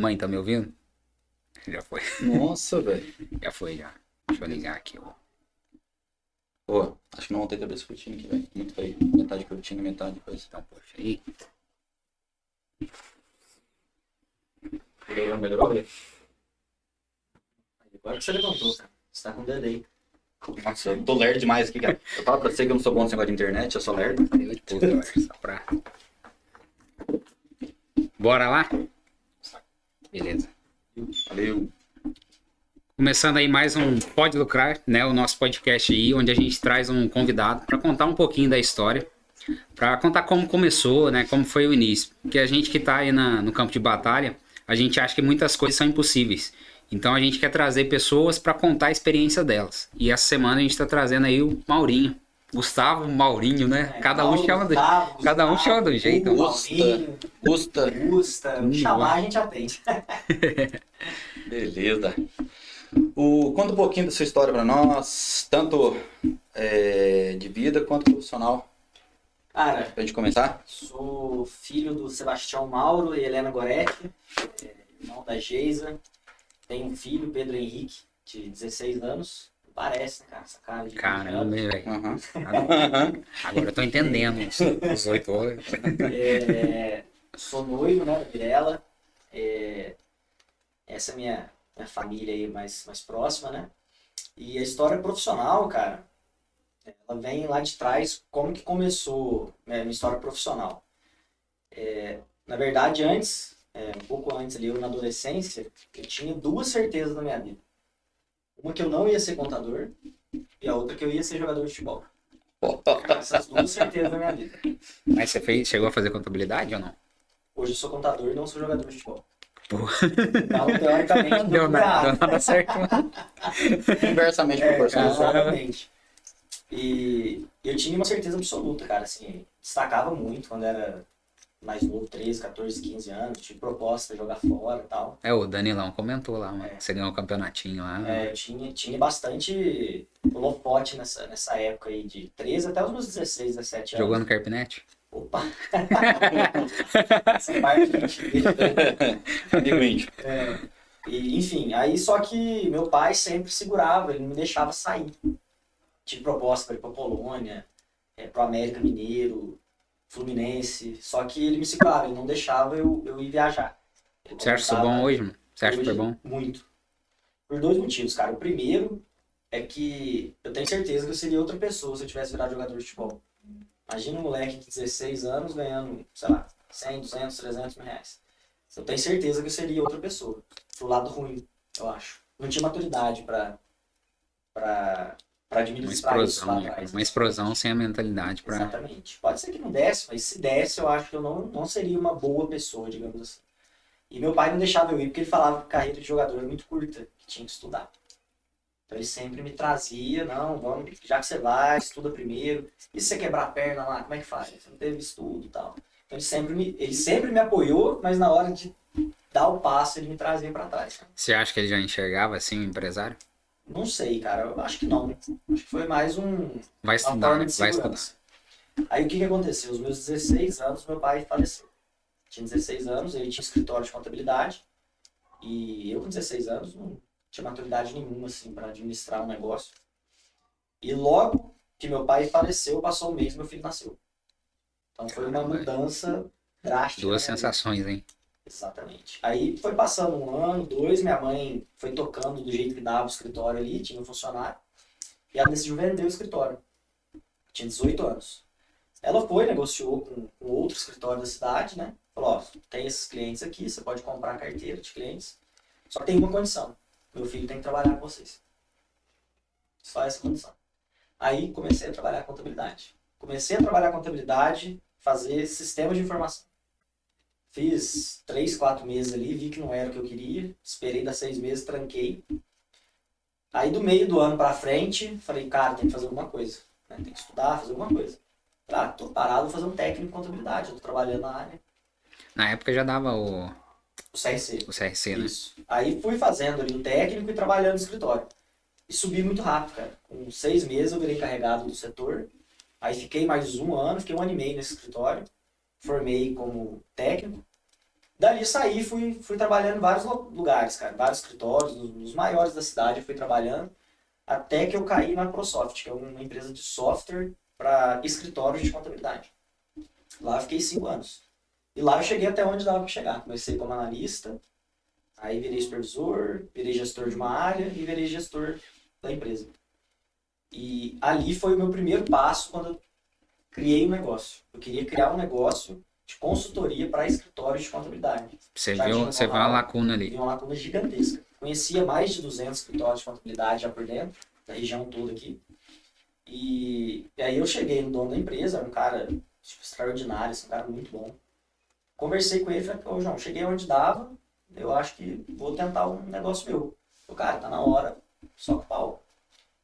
Mãe, tá me ouvindo? Já foi. Nossa, velho. Já foi, já. Deixa eu ligar aqui, ó. Pô, acho que não ter cabeça curtinha aqui, velho. Muito feio. Metade curtinha, metade coisa. Então, poxa, aí. Melhorou, melhorou, velho? Agora que você levantou, cara. Você tá com o dedo aí. Nossa, eu tô lerdo demais aqui, cara. Eu falo pra você que eu não sou bom nesse negócio de internet, eu sou lerdo. Eu de pouco, agora, só pra... Bora lá? Beleza. Valeu. Começando aí mais um Pode Lucrar, né? O nosso podcast aí, onde a gente traz um convidado para contar um pouquinho da história, para contar como começou, né? Como foi o início. Porque a gente que tá aí na, no campo de batalha, a gente acha que muitas coisas são impossíveis. Então a gente quer trazer pessoas para contar a experiência delas. E essa semana a gente está trazendo aí o Maurinho. Gustavo, Maurinho, né? É, cada um Paulo, chama do, Gustavo, cada um chama do jeito. Gusta. Maurinho, Custa. Gusta. Hum, chamar a gente atende. Beleza. O, conta um pouquinho da sua história pra nós, tanto é, de vida quanto profissional, Cara, pra gente começar. sou filho do Sebastião Mauro e Helena Goretti, é, irmão da Geisa. Tenho um filho, Pedro Henrique, de 16 anos. Parece, né, cara? Essa cara de Caramba, velho. Aham. Agora, agora eu tô entendendo os, os oito anos. É, sou noivo, né, da Virela. É, essa é a minha, minha família aí mais, mais próxima, né? E a história profissional, cara, ela vem lá de trás, como que começou né, minha história profissional. É, na verdade, antes, é, um pouco antes ali, eu na adolescência, eu tinha duas certezas na minha vida. Uma que eu não ia ser contador e a outra que eu ia ser jogador de futebol. Essas duas certezas na minha vida. Mas você fez, chegou a fazer contabilidade ou não? Hoje eu sou contador e não sou jogador de futebol. Porra. Então, teoricamente, Não deu nada, deu nada certo. não. Inversamente É, proporcional. exatamente. E eu tinha uma certeza absoluta, cara, assim, destacava muito quando era mais novo, 13, 14, 15 anos, tive proposta de jogar fora e tal. É, o Danilão comentou lá, mano. É. Você ganhou o campeonatinho lá. É, eu tinha, tinha bastante holofote nessa, nessa época aí, de 13 até os meus 16, 17 anos. Jogou no Carpinete? Opa! Essa parte a gente vê. É, e, enfim, aí só que meu pai sempre segurava, ele não me deixava sair. Tive proposta para ir para Polônia, é, para América Mineiro, Fluminense, só que ele me segurava, ele não deixava eu, eu ir viajar. Ele Você acha isso comentava, bom hoje, mano? Você acha que foi bom? Muito. Por dois motivos, cara. O primeiro é que eu tenho certeza que eu seria outra pessoa se eu tivesse virado jogador de futebol. Imagina um moleque de 16 anos ganhando, sei lá, 100, 200, 300 mil reais. Eu tenho certeza que eu seria outra pessoa. Pro lado ruim, eu acho. Não tinha maturidade pra, pra, pra Uma administrar isso lá explosão, né? Uma explosão sem a mentalidade pra. Exatamente. Pode ser que não desse, mas se desse, eu acho que eu não, não seria uma boa pessoa, digamos assim. E meu pai não deixava eu ir porque ele falava que a carreira de jogador era muito curta, que tinha que estudar. Então ele sempre me trazia, não, vamos, já que você vai, estuda primeiro. E se você quebrar a perna lá, como é que faz? Você não teve estudo e tal. Então ele sempre me, ele sempre me apoiou, mas na hora de dar o passo, ele me trazia pra trás. Você acha que ele já enxergava assim o empresário? Não sei, cara, eu acho que não. Acho que foi mais um, Vai estudar, né? vai estudar. Aí o que, que aconteceu? Aos meus 16 anos, meu pai faleceu. Tinha 16 anos, ele tinha escritório de contabilidade. E eu, com 16 anos, não tinha maturidade nenhuma, assim, para administrar um negócio. E logo que meu pai faleceu, passou um mês meu filho nasceu. Então foi uma mudança drástica. Duas vida. sensações, hein? Exatamente. Aí foi passando um ano, dois, minha mãe foi tocando do jeito que dava o escritório ali, tinha um funcionário. E ela decidiu vender o escritório. Tinha 18 anos. Ela foi, negociou com, com outro escritório da cidade, né? Falou, ó, tem esses clientes aqui, você pode comprar a carteira de clientes. Só tem uma condição. Meu filho tem que trabalhar com vocês. Só essa condição. Aí comecei a trabalhar contabilidade. Comecei a trabalhar contabilidade, fazer sistemas de informação. Fiz três, quatro meses ali, vi que não era o que eu queria. Esperei dar seis meses, tranquei. Aí do meio do ano pra frente, falei, cara, tem que fazer alguma coisa. né? Tem que estudar, fazer alguma coisa. Ah, tô parado, vou fazer um técnico em contabilidade. Eu tô trabalhando na área. Na época já dava o, O CRC. o CRC, né? Isso. Aí fui fazendo ali o técnico e trabalhando no escritório. E subi muito rápido, cara. Com seis meses eu virei encarregado do setor. Aí fiquei mais um ano, fiquei um ano e meio nesse escritório. Formei como técnico. Dali saí, fui, fui trabalhando em vários lu- lugares, cara, vários escritórios, nos, maiores da cidade fui trabalhando, até que eu caí na Microsoft, que é uma empresa de software para escritórios de contabilidade. Lá eu fiquei cinco anos. E lá eu cheguei até onde dava para chegar. Comecei como analista, aí virei supervisor, virei gestor de uma área e virei gestor da empresa. E ali foi o meu primeiro passo quando eu criei um negócio. Eu queria criar um negócio de consultoria para escritórios de contabilidade. Você Já viu, você viu falado. uma lacuna ali. Uma lacuna gigantesca. Conhecia mais de 200 escritórios de contabilidade já por dentro, da região toda aqui. E, e aí eu cheguei no dono da empresa, um cara tipo, extraordinário, assim, um cara muito bom. Conversei com ele e falei, pô, João, cheguei onde dava, eu acho que vou tentar um negócio meu. O cara, tá na hora, só com pau.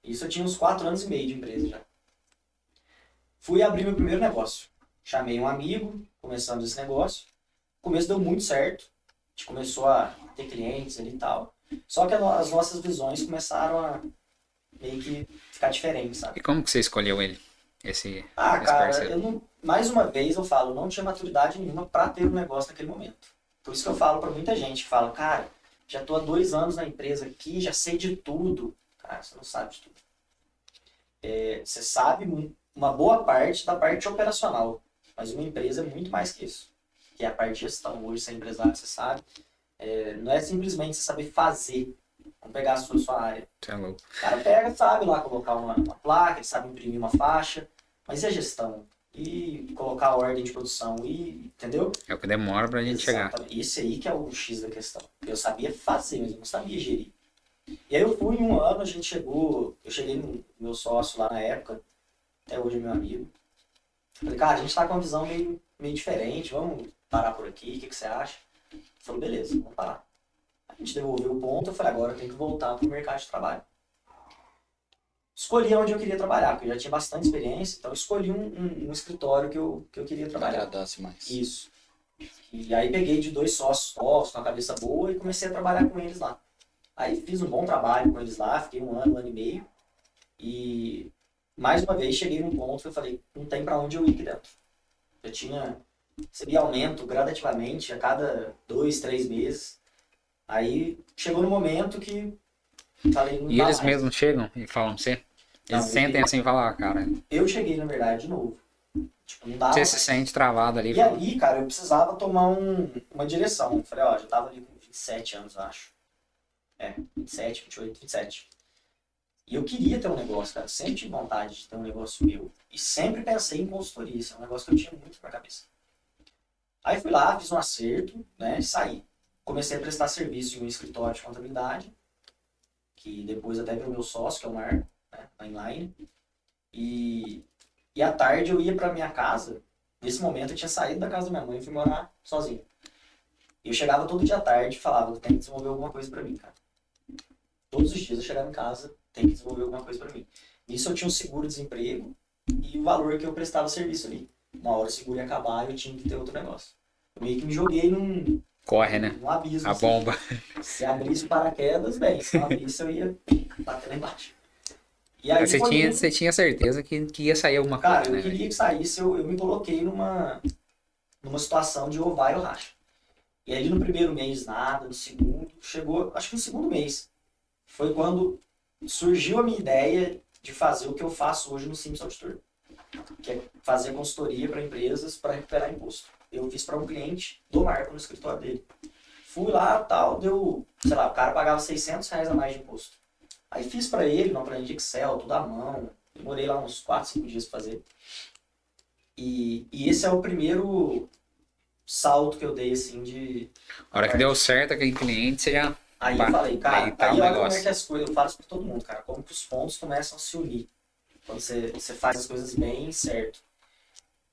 Isso eu tinha uns 4 anos e meio de empresa já. Fui abrir meu primeiro negócio. Chamei um amigo, começamos esse negócio. O começo deu muito certo. A gente começou a ter clientes ali e tal. Só que as nossas visões começaram a meio que ficar diferentes, sabe? E como que você escolheu ele? Esse. Ah, Esse cara, parceiro. eu não, mais uma vez eu falo, não tinha maturidade nenhuma pra ter um negócio naquele momento. Por isso que eu falo pra muita gente que fala, cara, já tô há dois anos na empresa aqui, já sei de tudo. Cara, você não sabe de tudo. É, você sabe mu- uma boa parte da parte operacional, mas uma empresa é muito mais que isso. Que é a parte de gestão. Hoje, você é empresário, você sabe. É, não é simplesmente você saber fazer. Vamos pegar a sua, sua área. É louco. O cara pega, sabe lá colocar uma, uma placa, ele sabe imprimir uma faixa, mas e a gestão? E colocar a ordem de produção? E, entendeu? É o que demora pra gente chegar. Esse aí que é o X da questão. Eu sabia fazer, mas eu não sabia gerir. E aí eu fui em um ano, a gente chegou, eu cheguei no meu sócio lá na época, até hoje é meu amigo. Falei, cara, a gente tá com uma visão meio, meio diferente, vamos parar por aqui, o que, que você acha? Ele falou, beleza, vamos parar. A gente devolveu o ponto, eu falei, agora eu tenho que voltar pro mercado de trabalho. Escolhi onde eu queria trabalhar, porque eu já tinha bastante experiência, então eu escolhi um, um- um escritório que eu, que eu queria trabalhar. Agradasse mais. Isso. E aí peguei de dois sócios novos, com a cabeça boa, e comecei a trabalhar com eles lá. Aí fiz um bom trabalho com eles lá, fiquei um ano, um ano e meio. E mais uma vez cheguei num ponto que eu falei, não tem pra onde eu ir aqui dentro. Eu tinha, recebia aumento gradativamente a cada dois, três meses. Aí chegou no momento que falei, não E eles mais. mesmos chegam e falam pra você? Não, Eles sentem eu- assim e falam, ah, cara, Eu cheguei, na verdade, de novo. Tipo, não dá você se sente travado ali. E fala, ali, cara, eu precisava tomar um, uma direção. Eu falei, ó, já tava ali com 27 anos, eu acho. É, 27, 28, 27. E eu queria ter um negócio, cara. Sempre tive vontade de ter um negócio meu. E sempre pensei em consultoria. Isso é um negócio que eu tinha muito na cabeça. Aí fui lá, fiz um acerto, né, e saí. Comecei a prestar serviço em um escritório de contabilidade, que depois até virou meu sócio, que é o Mar, né, na Inline. E, e à tarde eu ia pra minha casa Nesse momento eu tinha saído da casa da minha mãe e fui morar sozinho. Eu chegava todo dia à tarde e falava, tem que desenvolver alguma coisa pra mim, cara. Todos os dias eu chegava em casa, tem que desenvolver alguma coisa pra mim. Nisso eu tinha um seguro-desemprego e o valor que eu prestava serviço ali. Uma hora o seguro ia acabar e eu tinha que ter outro negócio. Eu meio que me joguei num, Corre, né? num abismo. A assim. bomba. Se abrisse paraquedas, bem. Se não abrisse, eu ia bater lá embaixo. E aí Você tinha, você tinha certeza que, que ia sair alguma Cara, coisa, eu né? queria que saísse, eu, eu me coloquei numa, numa situação de ou vai ou racha. E aí no primeiro mês nada, no segundo, chegou, acho que no segundo mês, foi quando surgiu a minha ideia de fazer o que eu faço hoje no Simples Auditor, que é fazer consultoria para empresas para recuperar imposto. Eu fiz para um cliente do Marco no escritório dele. Fui lá, tal, deu, sei lá, o cara pagava 600 reais a mais de imposto. Aí fiz para ele, planilha de Excel, tudo à mão. Demorei lá uns 4, 5 dias pra fazer. E, e esse é o primeiro salto que eu dei, assim, de... A hora que deu certo aquele cliente, você já. Aí Pá, eu falei, cara, aí tá aí olha como é negócio. que as coisas, eu falo isso pra todo mundo, cara, como que os pontos começam a se unir. Quando você, você faz as coisas bem certo.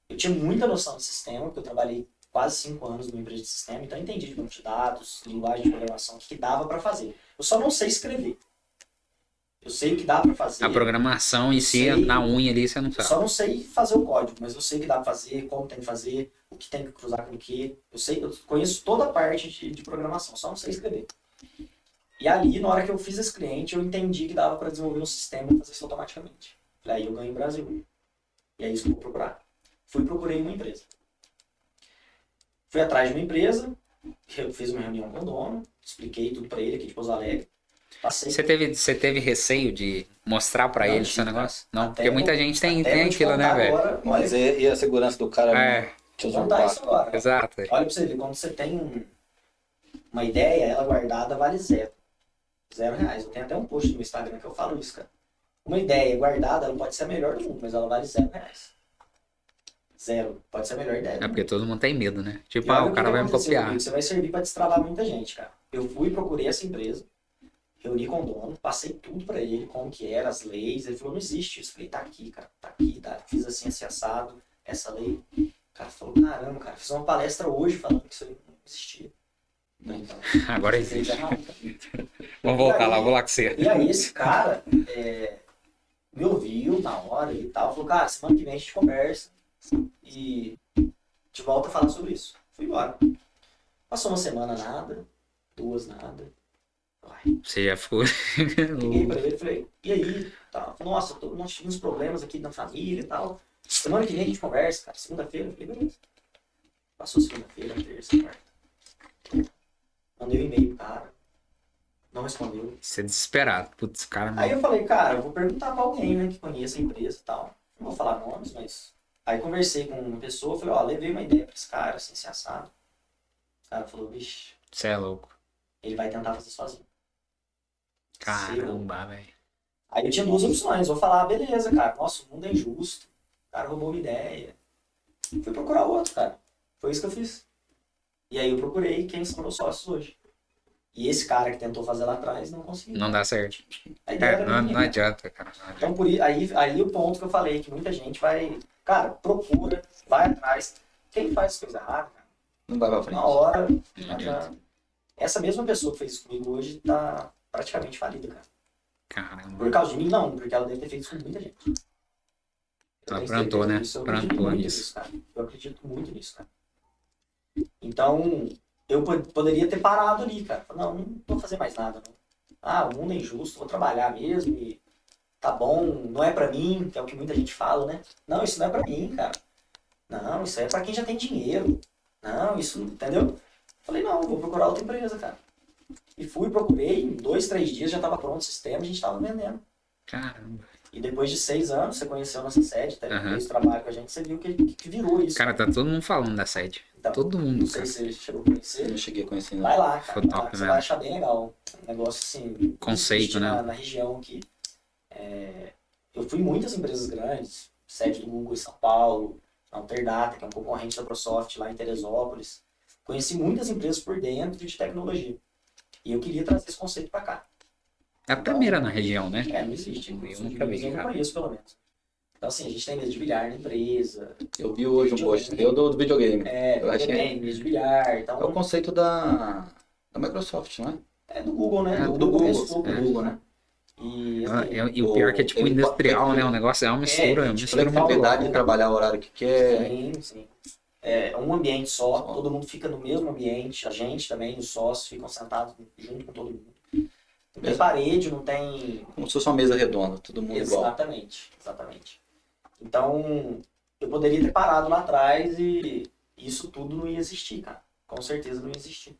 Eu tinha muita noção de sistema, porque eu trabalhei quase 5 anos numa empresa de sistema, então eu entendi de banco de dados, linguagem de programação, o que dava pra fazer. Eu só não sei escrever. Eu sei o que dá pra fazer. A programação em si, Sei. na unha ali, você não Eu sabe. só não sei fazer o código, mas eu sei o que dá pra fazer, como tem que fazer, o que tem que cruzar com o que. Eu sei, eu conheço toda a parte de, de programação, só não sei escrever. E ali, na hora que eu fiz esse cliente, eu entendi que dava para desenvolver um sistema e fazer isso automaticamente. Falei, aí eu ganho o Brasil. E é isso que eu vou procurar. Fui procurei uma empresa. Fui atrás de uma empresa, Eu fiz uma reunião com o dono, expliquei tudo pra ele aqui de Pouso Alegre. Passei. Você teve, você teve receio de mostrar pra Não ele tive, seu negócio? Não, Até porque muita gente tem, tem aquilo, né, velho? agora, Mas e, e a segurança do cara É, te contar isso agora. exato. Olha pra você ver, quando você tem um- uma ideia, ela guardada vale zero. Zero reais. Eu tenho até um post no Instagram que eu falo isso, cara. Uma ideia guardada, ela pode ser a melhor do mundo, mas ela vale zero reais. Zero. Pode ser a melhor ideia. É porque todo mundo tem medo, né? Tipo, ah, o cara vai me copiar. comigo, Você vai servir pra destravar muita gente, cara. Eu fui e procurei essa empresa, reuni com o dono, passei tudo pra ele, como que era, as leis. Ele falou, não existe isso. Eu falei, tá aqui, cara, tá aqui, tá. Fiz assim, assim, assado, essa lei. O cara falou, caramba, cara, fiz uma palestra hoje falando que isso aí não existia. Então, Agora existe. Vamos voltar lá, vou lá com você. E aí esse cara é, me ouviu na hora e tal, falou, cara, semana que vem a gente conversa e te volta a falar sobre isso. Fui embora. Passou uma semana nada, duas nada. Ai, Você já ficou. liguei pra ele e falei, e aí? Tá. Nossa, tô, nós tivemos problemas aqui na família e tal. Semana que vem a gente conversa, cara. Segunda-feira, eu falei, beleza. Passou segunda-feira, terça, quarta. Mandei um e-mail pro cara. Não respondeu. Você é desesperado. Putz, cara. Aí eu falei, cara, eu vou perguntar pra alguém, né, que conheça a empresa e tal. Não vou falar nomes, mas. Aí conversei com uma pessoa, falei, ó, levei uma ideia pra esse cara, assim, se assado. O cara falou, vixe, Você é louco. ele vai tentar fazer sozinho. Caramba, velho. Aí eu tinha duas opções, vou falar, beleza, cara, nossa, o mundo é injusto. O cara roubou uma ideia. Fui procurar outro, cara. Foi isso que eu fiz. E aí eu procurei quem são meus sócios hoje. E esse cara que tentou fazer lá atrás não conseguiu. Não dá certo. É, não, não adianta, cara. Não adianta. Então, por aí, aí o ponto que eu falei, que muita gente vai, cara, procura, vai atrás. Quem faz coisa errada, cara, Não vai pra frente. na hora, Não já- adianta. essa mesma pessoa que fez isso comigo hoje tá praticamente falida, cara. Caramba. Por causa de mim, não, porque ela deve ter feito isso com muita gente. Ela plantou, né? Plantou nisso, cara. Eu acredito muito nisso, cara. Então, eu po- poderia ter parado ali, cara. Não, não vou fazer mais nada, não. Ah, o mundo é injusto, vou trabalhar mesmo e tá bom, não é pra mim, que é o que muita gente fala, né? Não, isso não é pra mim, cara. Não, isso é pra quem já tem dinheiro. Não, isso, entendeu? Falei, não, vou procurar outra empresa, cara. E fui, procurei, em dois, três dias já tava pronto o sistema, a gente tava vendendo. Caramba. E depois de seis anos, você conheceu nossa sede, fez trabalho com a gente, você viu que, que virou isso. Cara, tá todo mundo falando da sede. Então, Todo não mundo, sei cara. se você chegou a conhecer. Eu cheguei conhecendo. Vai lá, cara. Foi vai top você vai achar bem legal. Um negócio assim. Conceito, né? Na, na região aqui. É, eu fui em muitas empresas grandes, sede do Google em São Paulo, a Alterdata, que é um concorrente da Microsoft lá em Teresópolis. Conheci muitas empresas por dentro de tecnologia. E eu queria trazer esse conceito para cá. É a primeira na região, né? É, não existe. Eu nunca vi, Eu não conheço, pelo menos. Então, assim, a gente tem mesa de bilhar na empresa, Eu vi hoje um post teu do, do videogame. é, Eu achei- tem mesa de bilhar, então... É o conceito da, da Microsoft, não é? É do Google, né? É, do, do Google, Google, pouco é. do Google, né? E, Ah, assim, é- E o pior é que é tipo industrial, pode- né? O negócio é uma mistura, é uma tipo, mistura Flexibilidade de trabalhar o horário que quer. sim, sim. É um ambiente só, Só. todo mundo fica no mesmo ambiente, a gente também, os sócios ficam sentados junto com todo mundo. Não tem parede, não tem. Como se fosse uma mesa redonda, todo mundo igual. Exatamente, exatamente. Então, eu poderia ter parado lá atrás e isso tudo não ia existir, cara. Com certeza não ia existir.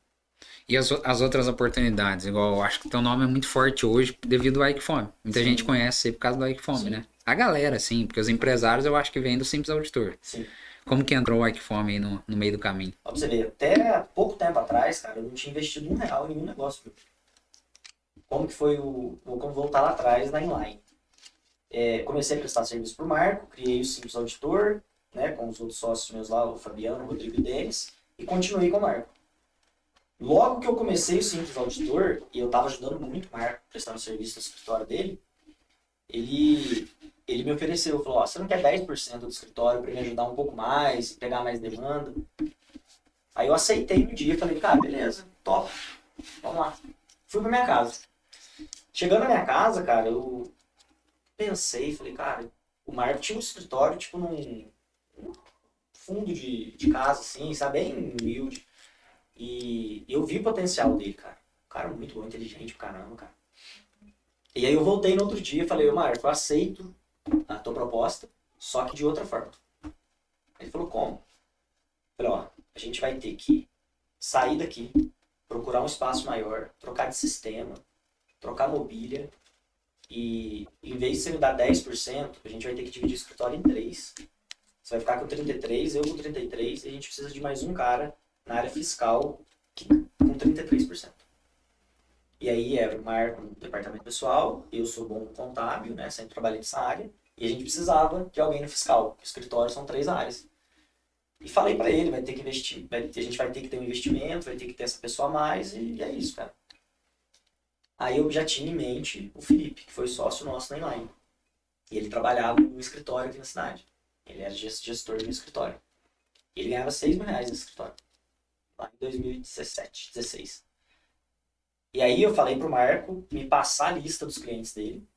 E as, as outras oportunidades, igual eu acho que teu nome é muito forte hoje devido ao Ike Fome. Muita Sim. gente conhece você por causa do Ike Fome, Sim. né? A galera, sim, porque os empresários eu acho que vêm do Simples Auditor. Sim. Como que entrou o Ike Fome aí no, no meio do caminho? Pra você ver, até pouco tempo atrás, cara, eu não tinha investido um real em nenhum negócio. Como que foi o. Como voltar lá atrás na Inline. É, comecei a prestar serviço pro Marco, criei o Simples Auditor, né, com os outros sócios meus lá, o Fabiano, o Rodrigo e o Denis, e continuei com o Marco. Logo que eu comecei o Simples Auditor, e eu tava ajudando muito o Marco, prestando serviço no escritório dele, ele, ele me ofereceu, falou, ó, você não quer 10% do escritório para me ajudar um pouco mais, pegar mais demanda? Aí eu aceitei no dia, falei, cara, beleza, top, vamos lá. Fui pra minha casa. Chegando na minha casa, cara, eu pensei, falei, cara, o Marco tinha um escritório, tipo, num, fundo de, de casa, assim, sabe, bem humilde. E eu vi o potencial dele, cara. Um cara muito bom, inteligente, caramba, cara. E aí eu voltei no outro dia e falei, Marco, eu aceito a tua proposta, só que de outra forma. Ele falou, como? Eu falei, ó, a gente vai ter que sair daqui, procurar um espaço maior, trocar de sistema, trocar mobília e em vez de você me dar 10%, a gente vai ter que dividir o escritório em três. Você vai ficar com 33, eu com 33 e a gente precisa de mais um cara na área fiscal que, com 33%. E aí é o Marco no departamento pessoal, eu sou bom contábil, né? Sempre trabalhei nessa área. E a gente precisava de alguém no fiscal. O escritório são três áreas. E falei para ele, vai ter que investir, vai, a gente vai ter que ter um investimento, vai ter que ter essa pessoa a mais, e é isso, cara. Aí eu já tinha em mente o Felipe, que foi sócio nosso na Inline. E ele trabalhava no escritório aqui na cidade. Ele era gestor do escritório. E ele ganhava 6 mil reais no escritório. Lá em 2017, 16. E aí eu falei pro Marco me passar a lista dos clientes dele,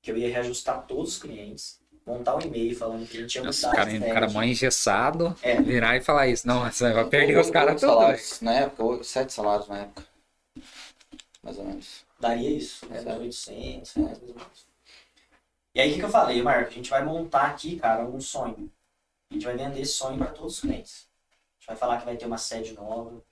que eu ia reajustar todos os clientes, montar um e-mail falando que ele tinha Nossa, mudado cara, de um cara mó engessado, É. virar e falar isso. Não, você vai perder os caras todos. salários Na época, oito- sete salários na época. Mais ou menos. Daria isso, né? Certo. 800 reais, mais ou menos. E aí, o que, que eu falei, Marco? A gente vai montar aqui, cara, um sonho. A gente vai vender esse sonho para todos os clientes. A gente vai falar que vai ter uma sede nova,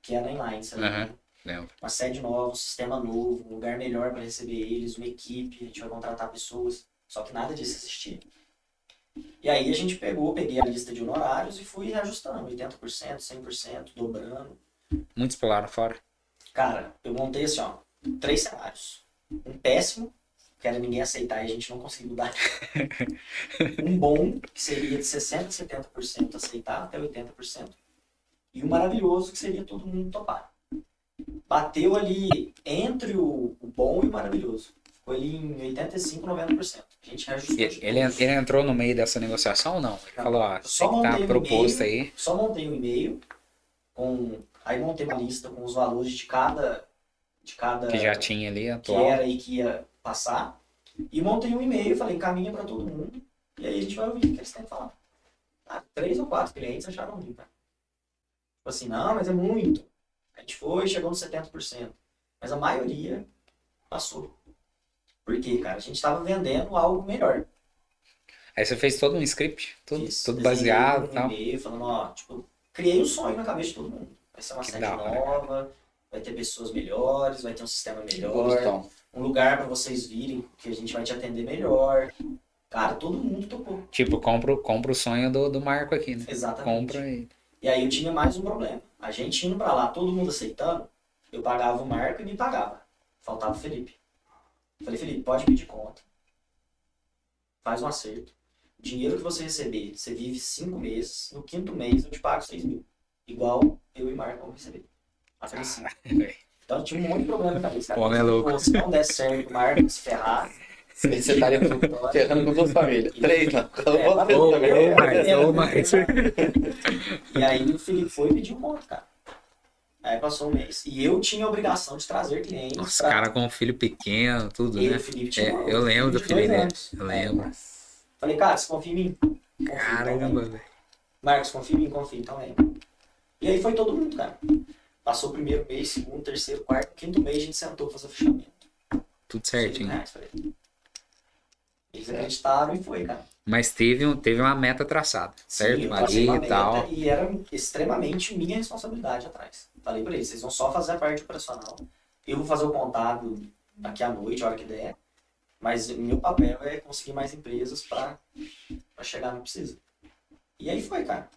que é na Inline, sabe? Aham. Lembro. Uma sede nova, um sistema novo, um lugar melhor para receber eles, uma equipe, a gente vai contratar pessoas. Só que nada disso existia. E aí a gente pegou, peguei a lista de honorários e fui reajustando, 80%, 100%, dobrando. Muitos pularam fora. Cara, eu montei assim, ó, três cenários. Um péssimo, que era ninguém aceitar e a gente não conseguiu mudar. um bom, que seria de 60% a 70% aceitar até 80%. E um maravilhoso, que seria todo mundo topar. Bateu ali entre o, o bom e o maravilhoso. Ficou ali em 85%, 90%. A gente reajustou. Ele, ele entrou no meio dessa negociação ou não? Ele Não. falou, ó, só estar montei um proposto e-mail. aí. Só montei um e-mail com. Aí montei uma lista com os valores de cada. De cada Que já tinha ali, que atual. era e que ia passar. E montei um e-mail, falei, encaminha para todo mundo. E aí a gente vai ouvir o que eles têm que falar. Ah, três ou quatro clientes acharam ruim, cara. Tipo assim, não, mas é muito. A gente foi, chegou nos 70%. Mas a maioria passou. Por quê, cara? A gente estava vendendo algo melhor. Aí você fez todo um script, tudo, Fiz, tudo baseado e um tal. e-mail falando, ó, tipo, criei um sonho na cabeça de todo mundo. Vai ser uma Que nova, vai ter pessoas melhores, vai ter um sistema melhor Gostão. um lugar para vocês virem, que a gente vai te atender melhor. Cara, todo mundo topou. Tipo, compra, o- compra o sonho do, do Marco aqui, né? Exatamente. Compra e. E aí eu tinha mais um problema. A gente indo pra lá, todo mundo aceitando, eu pagava o Marco e me pagava. Faltava o Felipe. Falei, Felipe, pode pedir conta. Faz um acerto. O dinheiro que você receber, você vive cinco meses. No quinto mês eu te pago seis mil. Igual eu e o Marco vamos receber. A falei, sim. Então tinha um monte de problema na cabeça. cara. Pô, é louco. Se não der certo, o Marco se ferrar. Você estaria ferrando com duas famílias. Três, não. É, Eu vou mas- ter Ou, também. ou mais, ou mais. E aí o Felipe foi e pediu um monte, cara. Aí passou um mês. E eu tinha a obrigação de trazer clientes. Nossa, pra- cara com um filho pequeno, tudo, Ele, né? o Felipe tinha É, um- eu lembro do 22 filho dele. anos. Eu lembro. Falei, cara, você confia em mim? Confio, Caramba, então velho. Marcos, confia em mim, confia, então vem. E aí foi todo mundo, cara. Passou o primeiro mês, segundo, terceiro, quarto, quinto mês a gente sentou pra fazer o fechamento. Tudo certinho. reais, falei. Eles acreditaram e foi, cara. Mas teve, um, teve uma meta traçada, certo? Sim, Ali e tal. E era extremamente minha responsabilidade atrás. Falei pra eles, vocês vão só fazer a parte operacional. Eu vou fazer o contábil daqui à noite, a hora que der. Mas o meu papel é conseguir mais empresas pra chegar no que precisa. E aí foi, cara.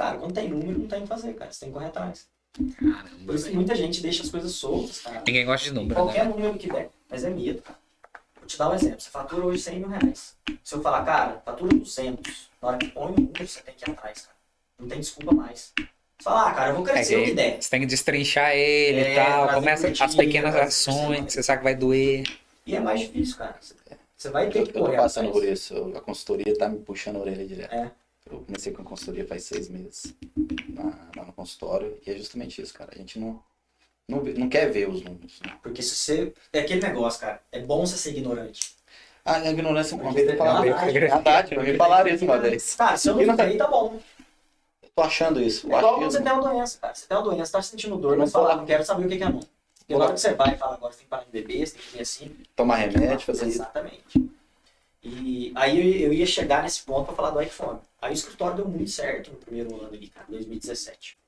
Cara, quando tem número, não tem o que fazer, cara. Você tem que correr atrás. Caramba, Por isso que muita gente deixa as coisas soltas, cara. Ninguém gosta de número, Qualquer né? número que der. Mas é medo, cara. Vou te dar um exemplo. Você fatura hoje 100 mil reais. Se eu falar, cara, fatura 200. Na hora que põe o número, você tem que ir atrás, cara. Não tem desculpa mais. Você fala, ah, cara, eu vou É crescer o que der. você tem que destrinchar ele É, e tal. Começa as curtida, pequenas ações que você sabe que vai doer. E é mais difícil, cara. Você- Você vai ter Eu, que eu tô correr passando por atrás. isso. Eu- A consultoria tá me puxando a orelha direto. É. Eu comecei com a consultoria faz seis meses na, lá no consultório. E é justamente isso, cara. A gente não, não, não quer ver os números. Né? Porque se você... É aquele negócio, cara. É bom você ser ignorante. Ah, a ignorância uma Porque vez falaram é isso. verdade. É me falaram isso uma vez. Cara, se eu não sei, tá bom. Eu tô achando isso. É igual quando você tem uma doença, cara. Você tem uma doença, tá sentindo dor, Não fala, não quero saber o que é não. Porque na hora que você vai e fala, agora você tem que parar de beber, você tem que ir assim, tomar remédio, fazer isso. Exatamente. E aí eu, eu ia chegar nesse ponto pra falar do iPhone. Aí o escritório deu muito certo no primeiro ano ali, cara, 2017.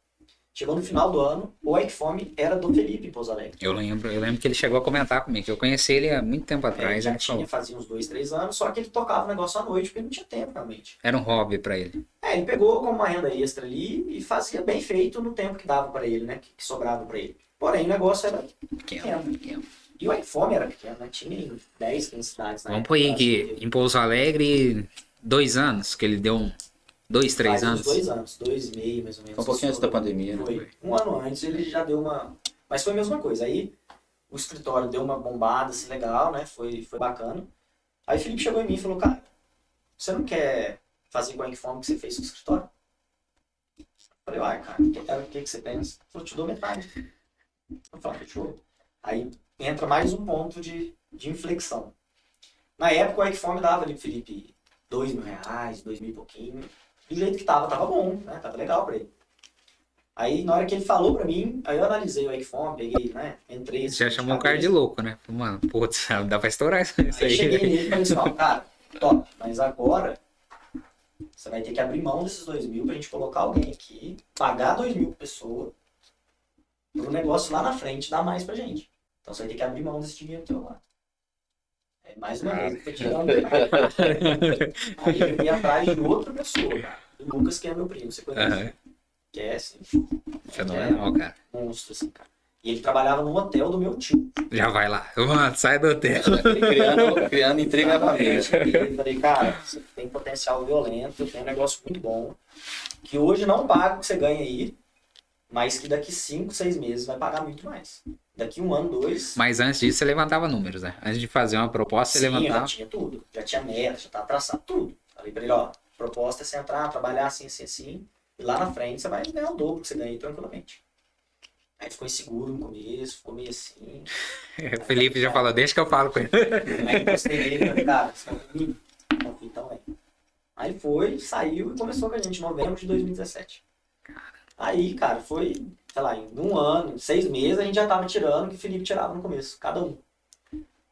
Chegou no final do ano, o Equifome era do Felipe em Pouso Alegre. Eu lembro, eu lembro que ele chegou a comentar comigo, que eu conheci ele há muito tempo É, atrás, já ele tinha, falou. fazia uns dois, três anos, só que ele tocava o negócio à noite, porque não tinha tempo, realmente. Era um hobby pra ele. É, ele pegou como uma renda extra ali e fazia bem feito no tempo que dava pra ele, né? Que, sobrava pra ele. Porém, o negócio era Pequeno, pequeno. E o Equifome era pequeno, né? Tinha em 10, 15 cidades. Vamos pôr aí que em Pouso Alegre, dois anos, que ele deu um. Dois, três Faz anos. dois anos, dois e meio, mais ou menos. Foi um pouquinho antes da pandemia, né? Foi. Um ano antes ele já deu uma. Mas foi a mesma coisa. Aí o escritório deu uma bombada assim legal, né? Foi, foi bacana. Aí o Felipe chegou em mim e falou, cara, você não quer fazer com a Equifome que você fez com o escritório? Eu falei, uai, cara, o que, o que que você pensa? Ele falou, te dou metade. Eu falei, fechou. Aí entra mais um ponto de, de inflexão. Na época o Equifome dava ali Felipe dois mil reais, dois mil e pouquinho. Do jeito que tava, tava bom, né? Tava legal pra ele. Aí, na hora que ele falou pra mim, aí eu analisei o Equifome, peguei, né? Entrei. assim, Já de chamou o cara de cabeça. louco, né? Mano, putz, dá pra estourar isso isso Aí cheguei aí. nele e falei assim, ó, cara, top, mas agora você vai ter que abrir mão desses dois mil pra gente colocar alguém aqui, pagar dois mil por pessoa, pro negócio lá na frente dar mais pra gente. Então você vai ter que abrir mão desse dinheiro teu lá. É, mais uma vez, eu tô tirando. Aí eu ia atrás de outra pessoa, cara. O Lucas, que é meu primo, você conhece? Aham. Que é assim, Fenomenal, cara. monstro, assim, cara. E ele trabalhava no hotel do meu tio. Já vai lá. Mano, sai do hotel. criando, criando intriga na mente. Eu falei, cara, você tem potencial violento, tem um negócio muito bom, que hoje não paga o que você ganha aí, mas que daqui 5, 6 meses vai pagar muito mais. Daqui um ano, dois. Mas antes disso, você levantava números, né? Antes de fazer uma proposta, você sim, eu já levantava. tinha tudo. Já tinha meta, já tava traçado tudo. Falei pra ele, ó, proposta é você entrar, trabalhar assim, assim, assim, e lá na frente você vai ganhar o dobro que você ganha tranquilamente. Aí ficou inseguro no começo, ficou meio assim. O Felipe já falou, deixa que eu falo com ele. Aí encostei nele e falei, cara, você então é. Aí foi, saiu e começou com a gente em novembro de 2017. Aí, cara, foi, sei lá, em um ano, seis meses, a gente já tava tirando o que o Felipe tirava no começo, cada um.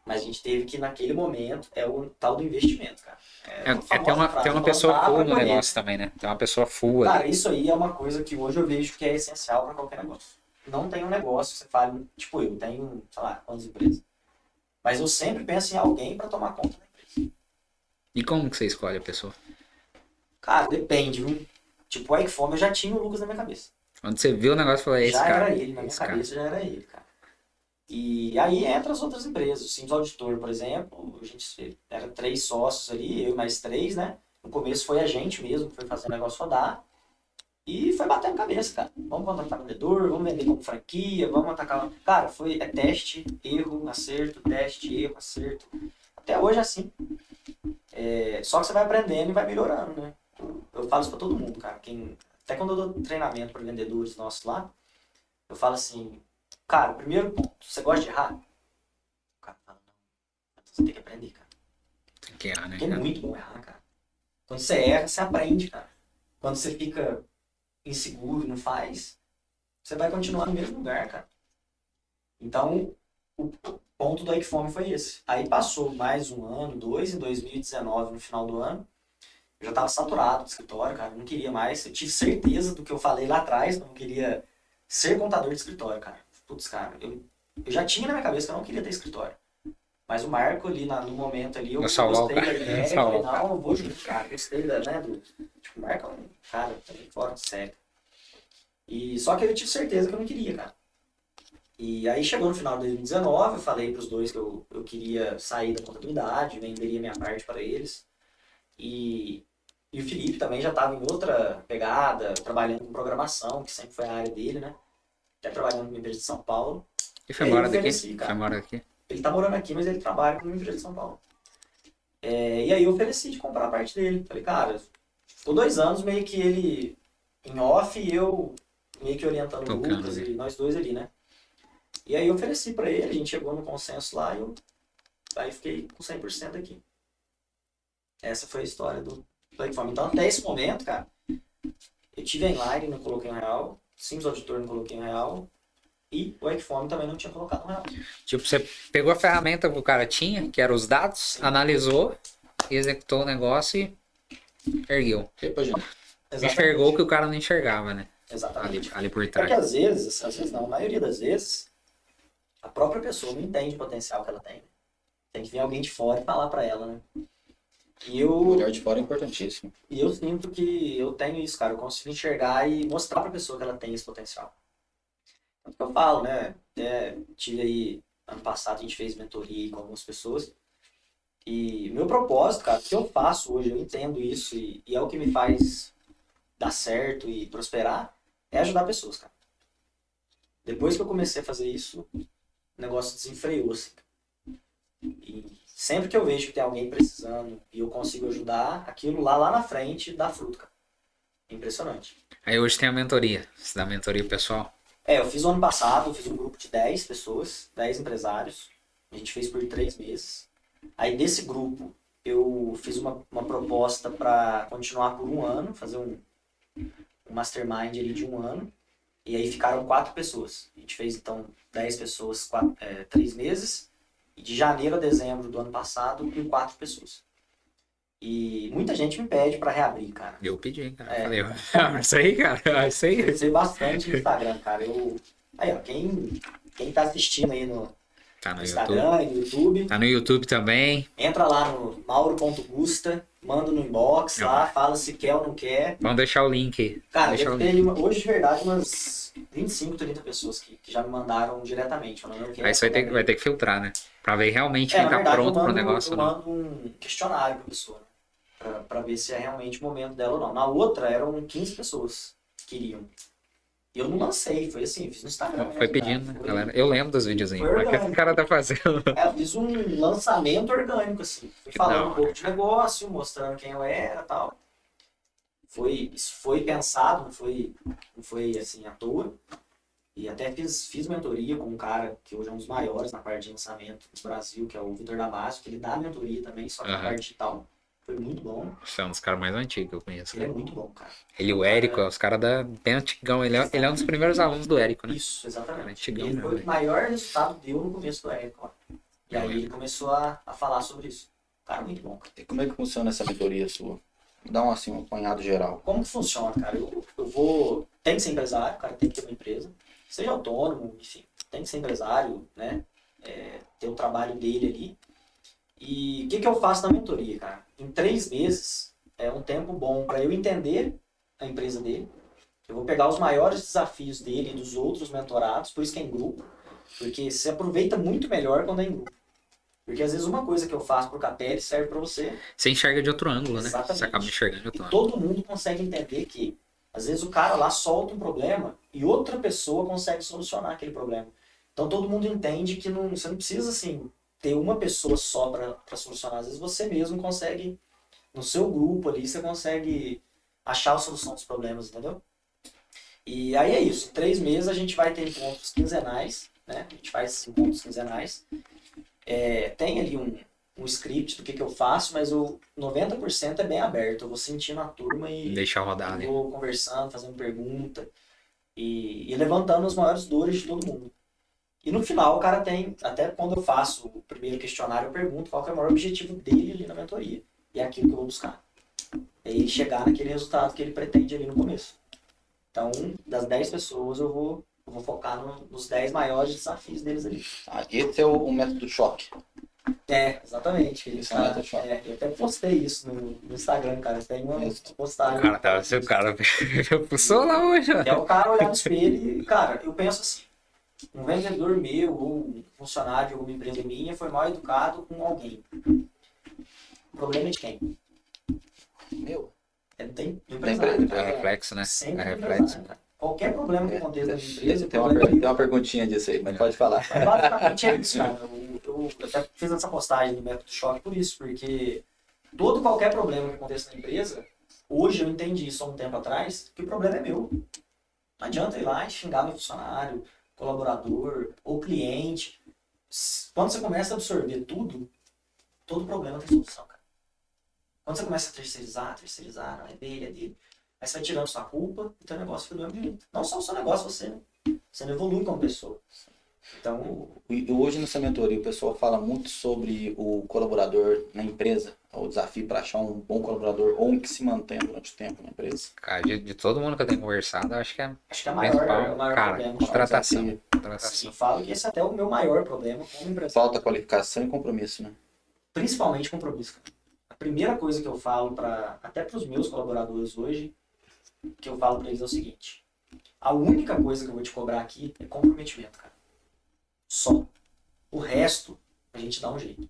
Mas a gente teve que, naquele momento, é o tal do investimento, cara. É, é ter famosa uma, frase, ter uma pessoa full no negócio também, né? Tem uma pessoa full Cara, ali. isso aí é uma coisa que hoje eu vejo que é essencial para qualquer negócio. Não tem um negócio que você fale, tipo eu, tenho, sei lá, quantas empresas. Mas eu sempre penso em alguém para tomar conta da empresa. E como que você escolhe a pessoa? Cara, depende, viu? Tipo, o Equifome eu já tinha o Lucas na minha cabeça. Quando você viu o negócio, falou, é esse já cara. era ele, na minha cara. cabeça já era ele, cara. E aí entra as outras empresas. O Sims Auditor, por exemplo, a gente era três sócios ali, eu e mais três, né? No começo foi a gente mesmo que foi fazer o negócio rodar. E foi batendo cabeça, cara. Vamos contratar vendedor, vamos vender como franquia, vamos atacar. Cara, foi é teste, erro, acerto, teste, erro, acerto. Até hoje é assim. É, só que você vai aprendendo e vai melhorando, né? Eu falo isso pra todo mundo, cara. Quem, até quando eu dou treinamento para vendedores nossos lá, eu falo assim, cara, primeiro ponto, você gosta de errar? O cara fala, não. Você tem que aprender, cara. Tem que errar, né, Porque é muito bom errar, cara. Quando você erra, você aprende, cara. Quando você fica inseguro, não faz, você vai continuar no mesmo lugar, cara. Então, o ponto do Equifome foi esse. Aí passou mais um ano, dois, em 2019, no final do ano, eu já tava saturado do escritório, cara, eu não queria mais. Eu tive certeza do que eu falei lá atrás, eu não queria ser contador de escritório, cara. Putz, cara, eu, eu já tinha na minha cabeça que eu não queria ter escritório. Mas o Marco ali, na- no momento ali, eu o gostei da ideia, eu Salvar falei, não, eu vou cara, gostei da, né, do... Tipo, o Marco é um cara, também fora de série. E, só que eu tive certeza que eu não queria, cara. E aí chegou no final de 2019, eu falei pros dois que eu, eu queria sair da contabilidade, venderia minha parte para eles. E, e o Felipe também já estava em outra pegada, trabalhando com programação, que sempre foi a área dele, né? Até trabalhando numa empresa de São Paulo. E foi embora daqui? ofereci. Foi embora daqui? Ele tá morando aqui, mas ele trabalha com uma empresa de São Paulo. É, e aí eu ofereci de comprar a parte dele. Falei, cara, ficou dois anos meio que ele em off e eu meio que orientando o Lucas ali. e nós dois ali, né? E aí eu ofereci pra ele, a gente chegou no consenso lá e eu aí fiquei com 100% aqui. Essa foi a história do Playform. Então até esse momento, cara, eu tive a Inline, não coloquei um real, Sims Auditor não coloquei um real e o Equifome também não tinha colocado um real. Tipo, você pegou a ferramenta que o cara tinha, que eram os dados, analisou, executou o negócio e ergueu. Enxergou o que o cara não enxergava, né? Exatamente. ali, ali por trás. às vezes, às vezes não, a maioria das vezes, a própria pessoa não entende o potencial que ela tem. Tem que vir alguém de fora e falar pra ela, né? E O eu, olhar de fora é importantíssimo. e eu sinto que eu tenho isso, cara. Eu consigo enxergar e mostrar pra pessoa que ela tem esse potencial. Tanto que eu falo, né? Até tive aí, ano passado a gente fez mentoria com algumas pessoas. E meu propósito, cara, o que eu faço hoje, eu entendo isso e, e é o que me faz dar certo e prosperar, é ajudar pessoas, cara. Depois que eu comecei a fazer isso, o negócio desenfreou, assim. E sempre que eu vejo que tem alguém precisando e eu consigo ajudar, aquilo lá, lá na frente dá fruto, cara. Impressionante. Aí hoje tem a mentoria. Você dá mentoria pessoal? É, eu fiz o ano passado, eu fiz um grupo de 10 pessoas, 10 empresários. A gente fez por três meses. Aí desse grupo, eu fiz uma, uma proposta para continuar por um ano, fazer um, um mastermind ali de um ano. E aí ficaram quatro pessoas. A gente fez então 10 pessoas, quatro, é, três meses. E de janeiro a dezembro do ano passado, com quatro pessoas. E muita gente me pede para reabrir, cara. Eu pedi, cara. É. Falei, ah, isso aí, cara. ah, Isso aí. Crescer bastante no Instagram, cara. Eu... Aí, ó, quem, quem tá assistindo aí no Tá no YouTube. Instagram e no YouTube, Tá no YouTube também. entra lá no mauro.gusta, manda no inbox lá, fala se quer ou não quer. Vamos deixar o link aí. Cara, Deixa deve eu ter uma- hoje de verdade umas 25, 30 pessoas que, que já me mandaram diretamente. Falando, Aí você vai ter, que- vai ter que filtrar, né? Pra ver realmente É, quem na tá verdade, pronto eu pro mando, negócio eu não. mando um questionário pra pessoa, né? Pra, pra ver se é realmente o momento dela ou não. Na outra eram 15 pessoas que queriam. E eu não lancei, foi assim, fiz no Instagram. Foi mesmo, pedindo, né, Foi- galera? Eu lembro dos videozinhos. Pra que o orgânico. cara tá fazendo? É, eu fiz um lançamento orgânico, assim. Fui Que falando da um pouco de negócio, mostrando quem eu era e tal. Foi, isso foi pensado, não foi, não foi assim, à toa. E até fiz, fiz mentoria com um cara que hoje é um dos maiores na parte de lançamento do Brasil, que é o Vitor Damasio, que ele dá mentoria também, só que na Aham. parte digital. Foi muito bom. Você é um dos caras mais antigos que eu conheço. Ele é muito bom, cara. Ele e o Érico, os caras da bem antigão. Ele é, ele é um dos primeiros alunos do Érico, né? Isso, exatamente. Antigão ele foi o maior resultado deu no começo do Érico. ó. E aí lembro. ele começou a, a falar sobre isso. Cara, muito bom. cara. E como é que funciona essa mentoria sua? Dá um, assim, um apanhado geral. Como que funciona, cara? Eu, eu vou. Tem que ser empresário, cara, tem que ter uma empresa. Seja autônomo, enfim, tem que ser empresário, né? É, ter o trabalho dele ali. E o que, que eu faço na mentoria, cara? Em três meses é um tempo bom para eu entender a empresa dele. Eu vou pegar os maiores desafios dele e dos outros mentorados, por isso que é em grupo. Porque se aproveita muito melhor quando é em grupo. Porque às vezes uma coisa que eu faço pro Capelli serve para você, Você enxerga de outro ângulo, né? Exatamente. Você acaba enxergando de outro e ângulo. todo mundo consegue entender que às vezes o cara lá solta um problema e outra pessoa consegue solucionar aquele problema. Então todo mundo entende que não, você não precisa assim ter uma pessoa só para solucionar. Às vezes você mesmo consegue no seu grupo ali você consegue achar a solução dos problemas, entendeu? E aí é isso. Em três meses a gente vai ter encontros quinzenais, né? A gente faz encontros quinzenais. É, tem ali um, um script do que, que eu faço, mas o 90% é bem aberto. Eu vou sentindo a turma e Deixar rodar ali. vou conversando, fazendo pergunta e, e levantando as maiores dores de todo mundo. E no final o cara tem, até quando eu faço o primeiro questionário, eu pergunto qual é o maior objetivo dele ali na mentoria. E é aquilo que eu vou buscar. É ele chegar naquele resultado que ele pretende ali no começo. Então, das 10 pessoas, eu vou, eu vou focar no- nos 10 maiores desafios deles ali. Ah, esse é o, o método choque. É, exatamente. Ele Isso tá- é é, eu até postei isso no, no Instagram, cara. Tem uma Isso. postagem. O cara tava. O cara pulsou lá hoje. É o cara olhar no espelho e, cara, eu penso assim, um vendedor meu ou um funcionário de alguma empresa minha foi mal educado com alguém. O problema é de quem? Meu. É tem É reflexo, né? Sempre É reflexo. empresário, cara. Qualquer problema que aconteça na empresa, Tem uma, é tem uma perguntinha disso aí, mas pode falar. Mas basicamente é isso, cara. Eu, eu até fiz essa postagem do método choque por isso, porque todo qualquer problema que aconteça na empresa, hoje eu entendi isso há um tempo atrás, que o problema é meu. Não adianta ir lá e xingar meu funcionário, colaborador ou cliente. Quando você começa a absorver tudo, todo problema tem solução, cara. Quando você começa a terceirizar, terceirizar, não é dele, é dele. Aí você vai tirando sua culpa e teu negócio fica do mesmo jeito. Não só o seu negócio, você, né? Você não evolui como pessoa. Então, E hoje nessa mentoria o pessoal fala muito sobre o colaborador na empresa, o desafio para achar um bom colaborador ou um que se mantém durante o tempo na empresa. Cara, de, de todo mundo que eu tenho conversado, acho que é acho que é a maior, principal, o maior cara, problema. contratação. Desafio. Contratação. Eu falo que esse é até o meu maior problema como empresário. Falta qualificação e compromisso, né? principalmente compromisso. Cara. A primeira coisa que eu falo para até para os meus colaboradores hoje, que eu falo para eles é o seguinte: a única coisa que eu vou te cobrar aqui é comprometimento, cara. Só. O resto a gente dá um jeito.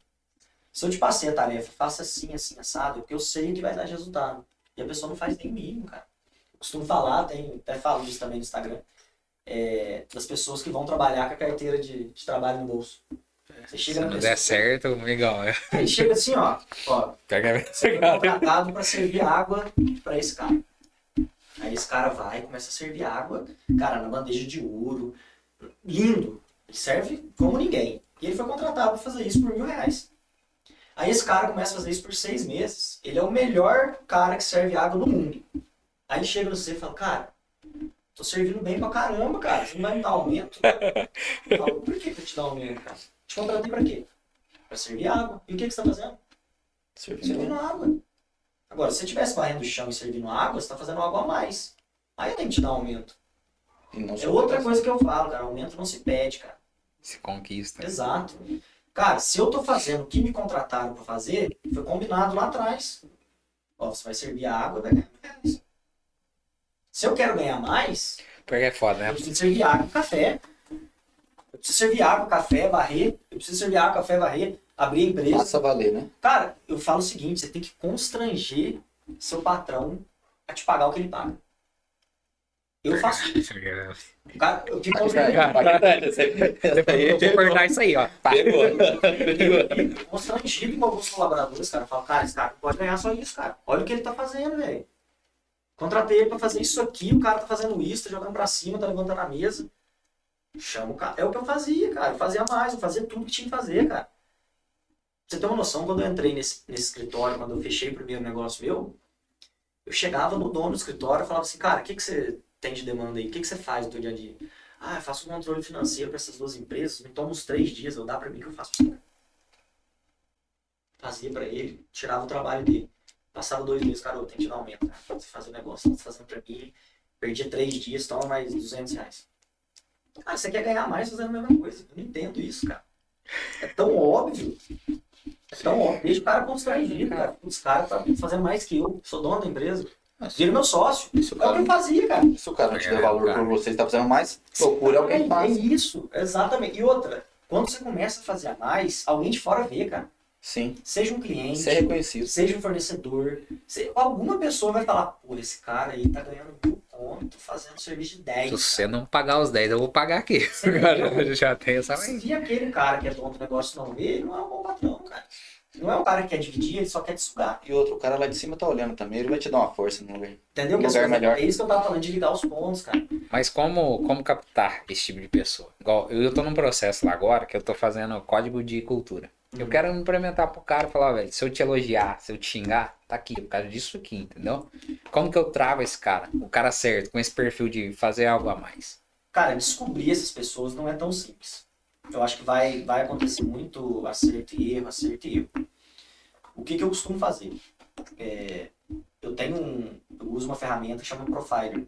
Se eu te passei a tarefa, faça assim, assim, assado, é porque eu sei que vai dar resultado. E a pessoa não faz nem o mínimo, cara. Eu costumo falar, tem, até falo disso também no Instagram, é, das pessoas que vão trabalhar com a carteira de, de trabalho no bolso. Você Se chega na não pessoa, der certo, legal. é. Ele chega assim, ó, ó, você foi contratado para servir água para esse cara. Aí esse cara vai e começa a servir água, cara, na bandeja de ouro. Lindo. Ele serve como ninguém. E ele foi contratado para fazer isso por mil reais. Aí esse cara começa a fazer isso por seis meses. Ele é o melhor cara que serve água no mundo. Aí chega você e fala, cara, tô servindo bem pra caramba, cara. Você não vai me dar aumento? Eu falo, por que, que eu te dar aumento, cara? Te contratei pra quê? Pra servir água. E o que, que você tá fazendo? Servindo Servindo. água. Agora, se você estivesse varrendo o chão e servindo água, você tá fazendo água a mais. Aí eu tenho que te dar um aumento. Não É outra isso. coisa que eu falo, cara. Aumento não se pede, cara. Se conquista. Exato. Cara, se eu tô fazendo o que me contrataram pra fazer, foi combinado lá atrás. Ó, você vai servir a água, vai ganhar mil reais. Se eu quero ganhar mais, Porque é foda, né? eu preciso servir água e café. Eu preciso servir água, café, varrer. Eu preciso servir água, café, varrer. Abrir a empresa. Faça valer, né? Cara, eu falo o seguinte, você tem que constranger seu patrão a te pagar o que ele paga. Eu faço. Cara, eu te constrango. Eu vou cortar isso aí, ó. Pegou. Eu constrangido com alguns colaboradores, cara. Eu falo, cara, esse cara pode ganhar só isso, cara. Olha o que ele tá fazendo, velho. Contratei ele pra fazer isso aqui, o cara tá fazendo isso, tá jogando pra cima, tá levantando a mesa. Chama o cara. É o que eu fazia, cara. Eu fazia mais, eu fazia tudo que tinha que fazer, cara. Você ter uma noção, quando eu entrei nesse, nesse escritório, quando eu fechei o primeiro negócio meu, eu chegava no dono do escritório e falava assim, cara, o que, que você tem de demanda aí? O que, que você faz no teu dia a dia? Ah, eu faço um controle financeiro para essas duas empresas, me toma uns três dias, eu dá para mim que eu faço. Fazia para ele, tirava o trabalho dele. Passava dois meses, cara, eu tenho que dar um aumento, cara. Você fazer o negócio, você fazendo pra mim. Perdia três dias, toma mais 200 reais. Cara, você quer ganhar mais fazendo a mesma coisa. Eu não entendo isso, cara. É tão óbvio. É tão óbvio. Deixa o cara constrangido, cara. Os caras tá fazendo mais que eu. Sou dono da empresa. Vira meu sócio. Isso, É o que eu fazia, cara. Se o cara não te der valor por você, está fazendo mais, procura alguém que É isso, exatamente. E outra, quando você começa a fazer a mais, alguém de fora vê, cara. Sim. Seja um cliente, reconhecido. seja um fornecedor, se- alguma pessoa vai falar, pô, esse cara aí tá ganhando conto fazendo serviço de 10. Se você não pagar os 10, eu vou pagar aqui. Eu já tenho essa Se aquele cara que é dono do negócio não vê, ele não é um bom patrão, cara. Não é um cara que quer dividir, ele só quer te sugar. E outro cara lá de cima tá olhando também, ele vai te dar uma força no lugar. Entendeu? Um lugar melhor. É isso que eu tava falando, de ligar os pontos, cara. Mas como, como captar esse tipo de pessoa? Igual, eu, eu tô num processo lá agora que eu tô fazendo código de cultura. Eu quero implementar pro cara e falar, velho, se eu te elogiar, se eu te xingar, tá aqui, por causa disso aqui, entendeu? Como que eu trago esse cara? O cara certo, com esse perfil de fazer algo a mais. Cara, descobrir essas pessoas não é tão simples. Eu acho que vai, vai acontecer muito acerto e erro, acerto e erro. O que, que eu costumo fazer? É, eu tenho um. Eu uso uma ferramenta que chama Profiler,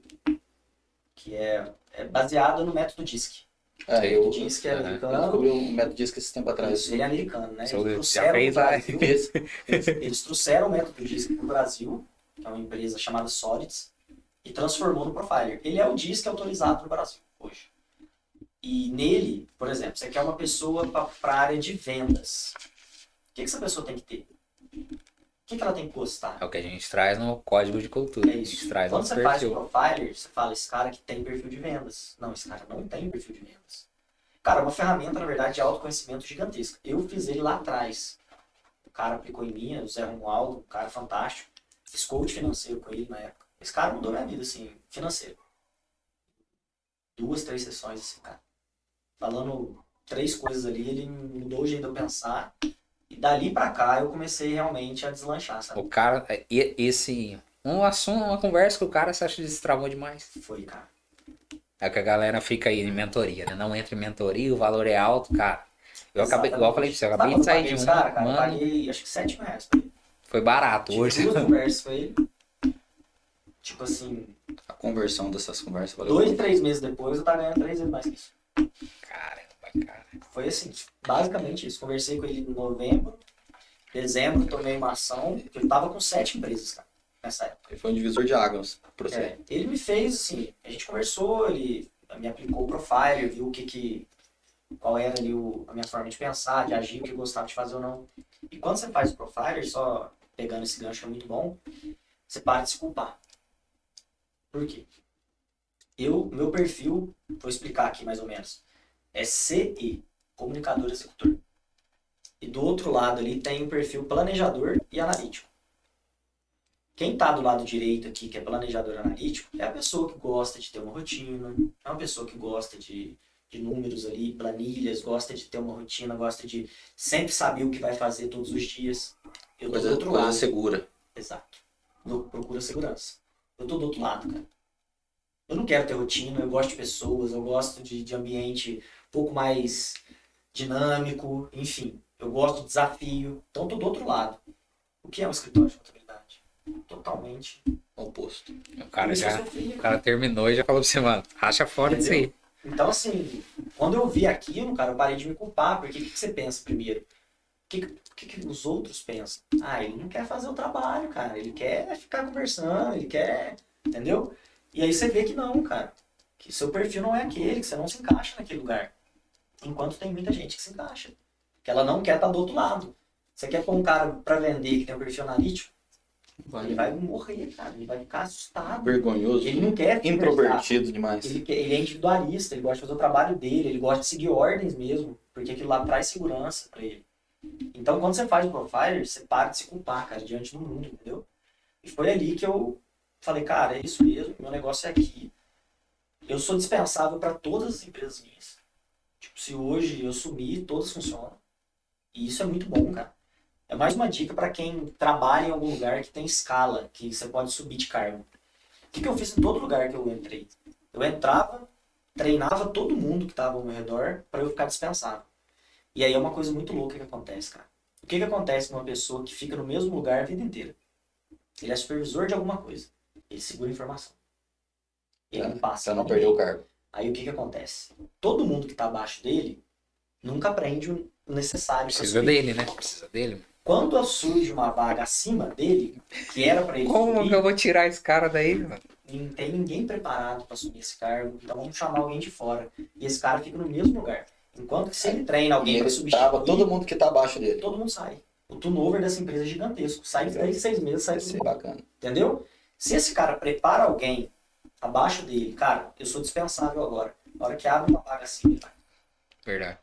que é, é baseada no método DISC. É, eu, O DISC é Aham. eu americano. descobri um método disso esse tempo atrás. Isso, ele é americano, né? Seu Eles trouxeram fez a- Brasil, Esse- eles trouxeram o método DISC para o Brasil, que é uma empresa chamada Solids, e transformou no Profiler. Ele é o DISC autorizado no Brasil hoje. E nele, por exemplo, você quer uma pessoa para a área de vendas. O que, que essa pessoa tem que ter? O que, que ela tem que gostar? É o que a gente traz no código de cultura. É A gente isso. traz Quando você faz o perfil. profiler, você fala, esse cara que tem perfil de vendas. Não, esse cara não tem perfil de vendas. Cara, é uma ferramenta, na verdade, de autoconhecimento gigantesca. Eu fiz ele lá atrás. O cara aplicou em mim, o Zé Romualdo, um cara fantástico. Fiz coach financeiro com ele na época. Esse cara mudou minha vida, assim, financeiro. Duas, três sessões, assim, cara. Falando três coisas ali, ele mudou o jeito de eu pensar. E dali pra cá eu comecei realmente a deslanchar, sabe? O cara, é, e- esse. Um assunto, uma conversa que o cara se acha que destravou demais. Foi, cara. É que a galera fica aí em mentoria, né? Não entra em mentoria, o valor é alto, cara. Eu acabei, igual eu falei pra você, eu acabei de sair de um. Cara, cara, eu mano, paguei acho que 7 mil reais pra ele. foi barato. Tive Hoje. duas conversas com ele. Tipo assim, A conversão dessas conversas valeu dois, três meses depois eu tava ganhando três vezes mais que isso. Caramba, cara. Foi assim, basicamente isso. Conversei com ele em novembro, dezembro, tomei uma ação. Eu tava com sete empresas, cara, nessa época. Ele foi um divisor de águas pra você. É, ele me fez assim, a gente conversou, ele me aplicou o profiler, viu o que que qual era ali o, a minha forma de pensar, de agir, o que eu gostava de fazer ou não. E quando você faz o profiler, só pegando esse gancho que é muito bom, você para de se culpar. Por quê? Eu, meu perfil, vou explicar aqui mais ou menos, é CE, comunicador executor. E do outro lado ali tem o perfil planejador e analítico. Quem está do lado direito aqui, que é planejador analítico, é a pessoa que gosta de ter uma rotina, é uma pessoa que gosta de, de números ali, planilhas, gosta de ter uma rotina, gosta de sempre saber o que vai fazer todos os dias. Eu tô do outro coisa lado. segura. Exato. Eu procura segurança. Eu tô do outro lado, cara. Eu não quero ter rotina, eu gosto de pessoas, eu gosto de, de ambiente pouco mais dinâmico, enfim. Eu gosto de desafio. Então, tô do outro lado. O que é um escritório de contabilidade? Totalmente. Oposto. O cara já. O cara terminou e já falou pra você, mano, racha fora disso aí. Então, assim, quando eu vi aquilo, cara, eu parei de me culpar, porque o que, que você pensa primeiro? O que, que, que os outros pensam? Ah, ele não quer fazer o trabalho, cara. Ele quer ficar conversando, ele quer. Entendeu? E aí você vê que não, cara. Que seu perfil não é aquele, que você não se encaixa naquele lugar. Enquanto tem muita gente que se encaixa. Que ela não quer estar do outro lado. Você quer pôr um cara pra vender que tem um perfil analítico, ele vai morrer, cara. Ele vai ficar assustado. Vergonhoso. Ele não quer. Introvertido demais. Ele, ele é individualista, ele gosta de fazer o trabalho dele, ele gosta de seguir ordens mesmo, porque aquilo lá traz segurança pra ele. Então, quando você faz o profiler, você para de se culpar, cara, diante do mundo, entendeu? E foi ali que eu falei, cara, é isso mesmo, meu negócio é aqui. Eu sou dispensável para todas as empresas minhas. Se hoje eu sumir, todas funcionam. E isso é muito bom, cara. É mais uma dica para quem trabalha em algum lugar que tem escala, que você pode subir de cargo. O que, que eu fiz em todo lugar que eu entrei? Eu entrava, treinava todo mundo que estava ao meu redor para eu ficar dispensável. E aí é uma coisa muito louca que acontece, cara. O que, que acontece com uma pessoa que fica no mesmo lugar a vida inteira? Ele é supervisor de alguma coisa. Ele segura informação. Ele não passa. Pra não perder ninguém. o cargo. Aí o que, que acontece? Todo mundo que está abaixo dele nunca aprende o necessário. pra Precisa subir. dele, né? Precisa dele. Quando surge uma vaga acima dele, que era para ele Como subir, que eu vou tirar esse cara daí, mano? não tem ninguém preparado para assumir esse cargo, então vamos chamar alguém de fora. E esse cara fica no mesmo lugar. Enquanto que se ele treina alguém para ele substituir, todo mundo que tá abaixo dele. todo mundo sai. O turnover dessa empresa é gigantesco. Sai em três, seis meses, sai mundo. bacana. Entendeu? Se esse cara prepara alguém abaixo dele, cara, eu sou dispensável agora. Na hora que abre uma vaga assim, ele vai. Verdade.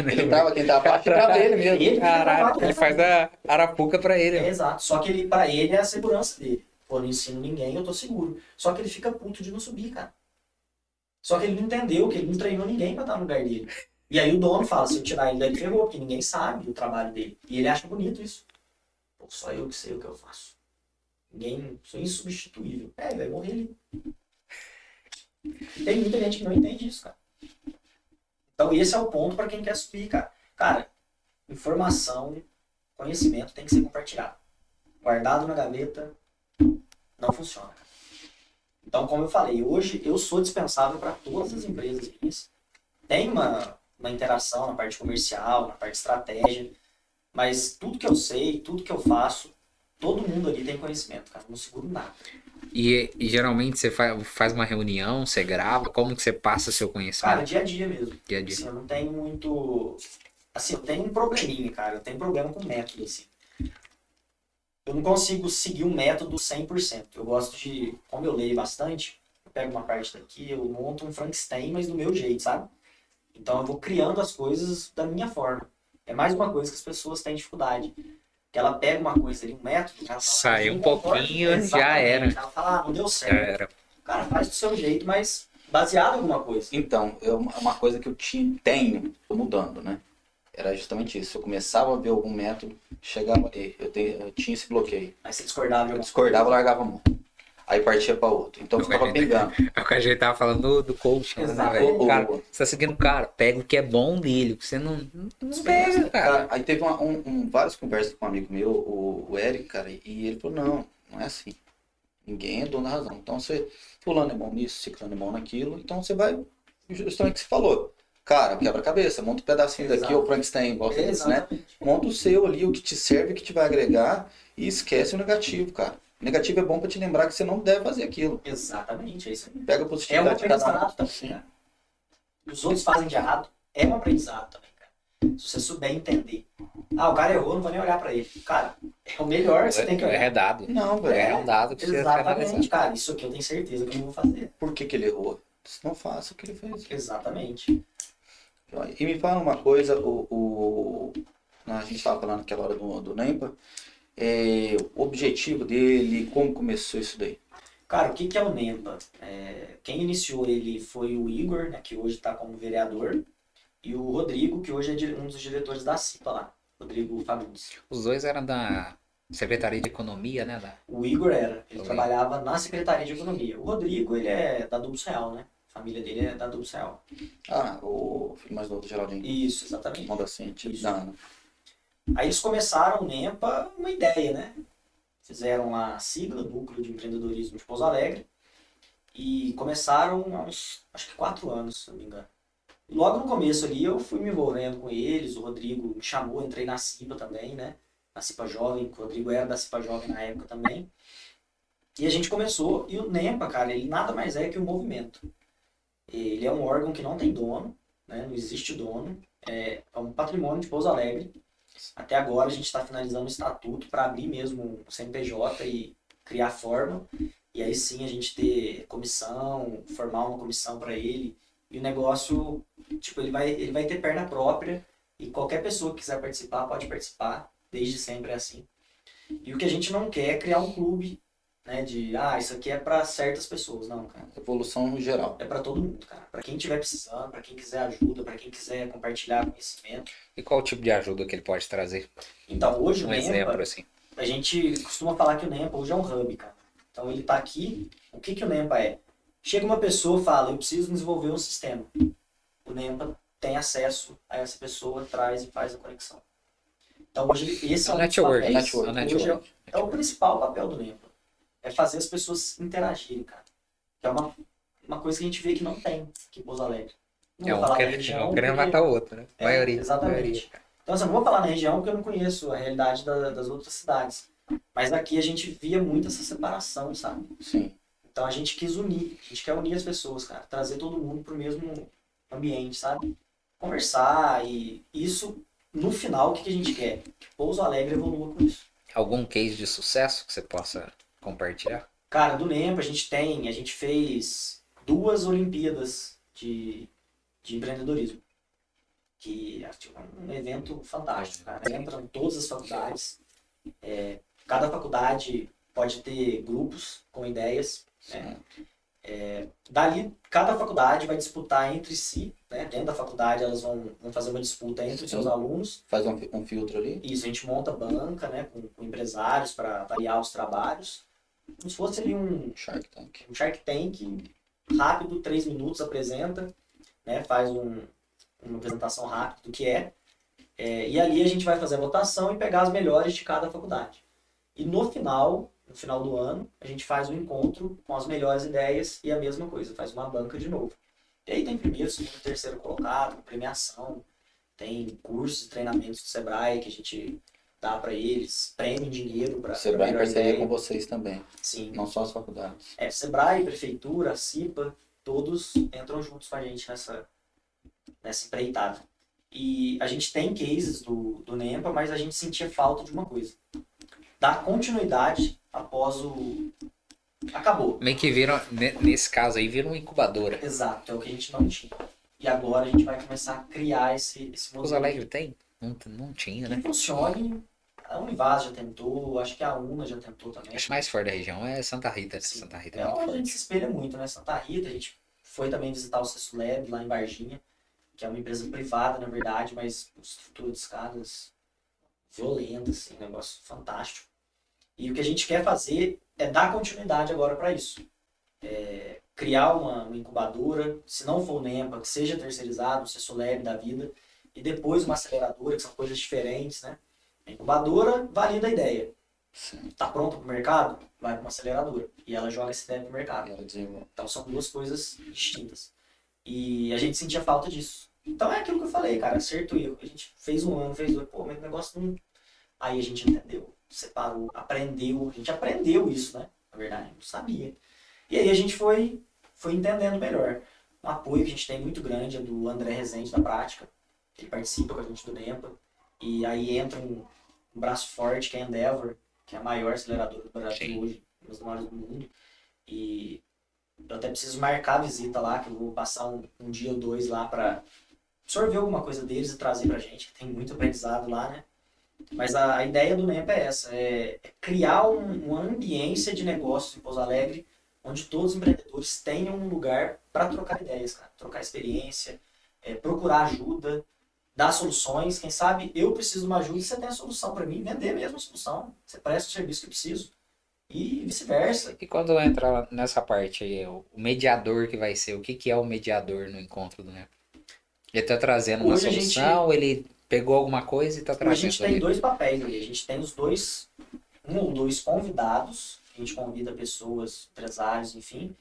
Ele tava, quem tá abaixo ele mesmo. Ele travado ele faz a arapuca pra ele. É, exato. Só que ele, pra ele é a segurança dele. Pô, eu não ensino ninguém, eu tô seguro. Só que ele fica puto de não subir, cara. Só que ele não entendeu que ele não treinou ninguém pra estar no lugar dele. E aí o dono fala, se eu tirar ele daí, ferrou, porque ninguém sabe o trabalho dele. E ele acha bonito isso. Pô, só eu que sei o que eu faço. Ninguém, sou insubstituível. É, vai morrer ali. Tem muita gente que não entende isso, cara. Então esse é o ponto pra quem quer subir, cara. Cara, informação, conhecimento tem que ser compartilhado. Guardado na gaveta não funciona. Então, como eu falei, hoje eu sou dispensável para todas as empresas. Tem uma, uma interação na parte comercial, na parte de estratégia, mas tudo que eu sei, tudo que eu faço, todo mundo ali tem conhecimento, cara. Eu não seguro nada. E, e geralmente você fa- faz uma reunião, você grava, como que você passa seu Cara, conhecimento dia a dia mesmo. dia a dia? Assim, eu não tenho muito. Assim, eu tenho um probleminha, cara. Eu tenho problema com método, assim. Eu não consigo seguir um método 100%. Eu gosto de. Como eu leio bastante, eu pego uma parte daqui, eu monto um Frankenstein, mas do meu jeito, sabe? Então eu vou criando as coisas da minha forma. É mais uma coisa que as pessoas têm dificuldade. Que ela pega uma coisa ali, um método, ela fala, Sai "Não um concordo." pouquinho, já era. Ela fala, ah, não deu Já certo. era. Cara, faz do seu jeito, mas baseado em alguma coisa. Então, eu, uma coisa que eu tenho, tô mudando, né? Era justamente isso. Eu começava a ver algum método, chegava ali, eu, te- eu tinha esse bloqueio. Aí você discordava Eu discordava, largava a mão. Aí partia pra outro. Então ficava Vai. pegando. É o que a gente tava falando do, do coaching, né, velho? Cara, você tá seguindo o cara, pega o que é bom dele, que você não, não pega, cara. Cara, aí teve uma, um, um- várias conversas com um amigo meu, o, o Eric, cara, e ele falou, não, não é assim. Ninguém é dono da razão. Então você, fulano é bom nisso, ciclano é bom naquilo, então você vai, justamente o que você falou. Cara, quebra-cabeça, monta um pedacinho daqui, Exato. ou Frankenstein, igual você disse, né? Monta o seu ali, o que te serve, o que te vai agregar, e esquece o negativo, cara. Negativo é bom pra te lembrar que você não deve fazer aquilo. Exatamente, é isso aí. Pega a É um positividade de cada um. aprendizado também, né? Os outros fazem de errado, é um aprendizado também, cara. Se você souber entender. Ah, o cara errou, não vou nem olhar pra ele. Cara, é o melhor que você tem que É olhar. dado. Não, velho. É um dado que você tem que analisar. Exatamente, cara. Isso aqui eu tenho certeza que eu não vou fazer. Por que, que ele errou? Não faça o que ele fez. Exatamente. E me fala uma coisa, o, o- a gente estava falando aquela hora do, do NEMPA, é, o objetivo dele, como começou isso daí? Cara, o que, que é o NEMPA? É, quem iniciou ele foi o Igor, né, que hoje está como vereador, e o Rodrigo, que hoje é um dos diretores da CIPA lá, Rodrigo Fagundes. Os dois eram da Secretaria de Economia, né? Da... O Igor era, ele Oi. trabalhava na Secretaria de Economia. O Rodrigo, ele é da Dubs Real, né? A família dele é da Dubs Real. Ah, o filho mais novo do Geraldinho. Isso, exatamente. Manda assim, tipo, Isso. da Ana. Aí eles começaram o NEMPA, uma ideia, né? Fizeram lá a sigla, Núcleo de Empreendedorismo de Pouso Alegre, e começaram há uns, acho que quatro anos, se não me engano. Logo no começo ali eu fui me envolvendo com eles, o Rodrigo me chamou, entrei na CIPA também, né? Na CIPA Jovem, o Rodrigo era da CIPA Jovem na época também. E a gente começou, e o NEMPA, cara, ele nada mais é que um movimento. Ele é um órgão que não tem dono, né? Não existe dono, é, é um patrimônio de Pouso Alegre, até agora a gente está finalizando o estatuto para abrir mesmo o CNPJ e criar forma. E aí sim a gente ter comissão, formar uma comissão para ele. E o negócio, tipo, ele vai, ele vai ter perna própria e qualquer pessoa que quiser participar pode participar. Desde sempre é assim. E o que a gente não quer é criar um clube, né, de, ah, isso aqui é para certas pessoas. Não, cara. Evolução no geral. É para todo mundo, cara. Para quem estiver precisando, para quem quiser ajuda, para quem quiser compartilhar conhecimento. E qual o tipo de ajuda que ele pode trazer? Então, hoje Um o NEMPA, exemplo, assim. A gente costuma falar que o NEMPA hoje é um hub, cara. Então ele está aqui. O que, que o NEMPA é? Chega uma pessoa fala, eu preciso desenvolver um sistema. O NEMPA tem acesso a essa pessoa, traz e faz a conexão. Então hoje esse É é, um network. papéis, network. É um hoje é, network. é o principal papel do NEMPA. É fazer as pessoas interagirem, cara. Que é uma, uma coisa que a gente vê que não tem aqui em Pouso Alegre. Não É um querendo, região, é um matar o outro, né? É, maioria. exatamente. maioria. então, assim, eu não vou falar na região porque eu não conheço a realidade da- das outras cidades. Mas aqui a gente via muito essa separação, sabe? Sim. Então a gente quis unir, a gente quer unir as pessoas, cara. Trazer todo mundo pro mesmo ambiente, sabe? Conversar e isso, no final, o que, que a gente quer? Que Pouso Alegre evolua com isso. Algum case de sucesso que você possa compartilhar? Cara, do NEMPA a gente tem, a gente fez duas Olimpíadas de, de empreendedorismo. Que é tipo, um evento fantástico, cara. Entram todas as faculdades. É, cada faculdade pode ter grupos com ideias. Né? É, dali, cada faculdade vai disputar entre si, né? dentro da faculdade elas vão, vão fazer uma disputa entre os seus alunos. Faz um, um filtro ali. Isso, a gente monta banca né? com, com empresários para variar os trabalhos. Como se fosse ali um, Shark Tank. um Shark Tank rápido, três minutos, apresenta, né, faz um- uma apresentação rápida do que é, é, e ali a gente vai fazer a votação e pegar as melhores de cada faculdade. E no final, no final do ano, a gente faz um encontro com as melhores ideias e a mesma coisa, faz uma banca de novo. E aí tem primeiro, segundo, terceiro colocado, premiação, tem cursos treinamentos do Sebrae que a gente dá para eles, prêmio dinheiro para em parceria com vocês também, Sim. não só as faculdades. É, Sebrae, Prefeitura, CIPA, todos entram juntos com a gente nessa, nessa empreitada. E a gente tem cases do, do NEMPA, mas a gente sentia falta de uma coisa. Dar continuidade após o... Acabou. Meio que viram, ne- nesse caso aí, viram uma incubadora. Exato, é o que a gente não tinha. E agora a gente vai começar a criar esse, esse modelo. Alegre tem? Não, não tinha, Que né? funcione. A Univaz já tentou, acho que a UNA já tentou também. Acho que mais forte da região é Santa Rita. né? Sim. Santa Rita é É onde a forte. gente se espelha muito, né? Santa Rita, a gente foi também visitar o Cesso Lab lá em Varginha, que é uma empresa privada, na verdade, mas estrutura de escadas violenta, assim, um negócio fantástico. E o que a gente quer fazer é dar continuidade agora para isso. É, criar uma, uma, incubadora, se não for o NEMPA, que seja terceirizado, o CESOLEB da vida, e depois uma aceleradora, que são coisas diferentes, né? A incubadora valida a ideia. Está pronto para o mercado? Vai para uma aceleradora. E ela joga essa ideia para o mercado. Então são duas coisas distintas. E a gente sentia falta disso. Então é aquilo que eu falei, cara, acerto e erro. A gente fez um ano, fez dois, pô, mas o negócio não. Aí a gente entendeu, separou, aprendeu. A gente aprendeu isso, né? Na verdade, não sabia. E aí a gente foi foi entendendo melhor. Um apoio que a gente tem muito grande é do André Rezende da prática. Ele participa com a gente do NEMPA. E aí entra um, um braço forte que é a Endeavor, que é a maior aceleradora do Brasil Sim. hoje, uma das maiores do mundo. E eu até preciso marcar a visita lá, que eu vou passar um, um dia ou dois lá para absorver alguma coisa deles e trazer pra gente, que tem muito aprendizado lá, né? Mas a, a ideia do NEMPA é essa, é, é criar um, uma ambiência de negócios em Pouso Alegre onde todos os empreendedores tenham um lugar para trocar ideias, cara, trocar experiência, é, procurar ajuda, dar soluções. Quem sabe eu preciso de uma ajuda e você tem a solução para mim, vender mesmo a solução. Você presta o serviço que eu preciso. E vice-versa. E quando entra nessa parte aí, o mediador que vai ser, o que, que é o mediador no encontro do NEP? Ele está trazendo uma Hoje solução, gente... ele pegou alguma coisa e está trazendo. a gente tem ali. dois papéis ali. A gente tem os dois, um ou dois convidados a gente convida pessoas, empresários, enfim.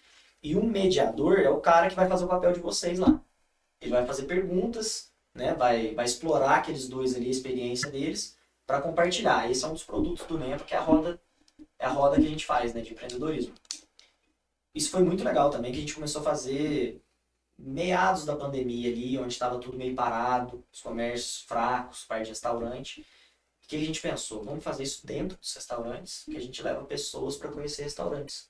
E o mediador é o cara que vai fazer o papel de vocês lá. Ele vai fazer perguntas, né? vai, vai explorar aqueles dois ali, a experiência deles, para compartilhar. Esse é um dos produtos do NEMPA, que é a roda, é a roda que a gente faz né, de empreendedorismo. Isso foi muito legal também, que a gente começou a fazer meados da pandemia ali, onde estava tudo meio parado, os comércios fracos, parte de restaurante. O que a gente pensou? Vamos fazer isso dentro dos restaurantes, que a gente leva pessoas para conhecer restaurantes.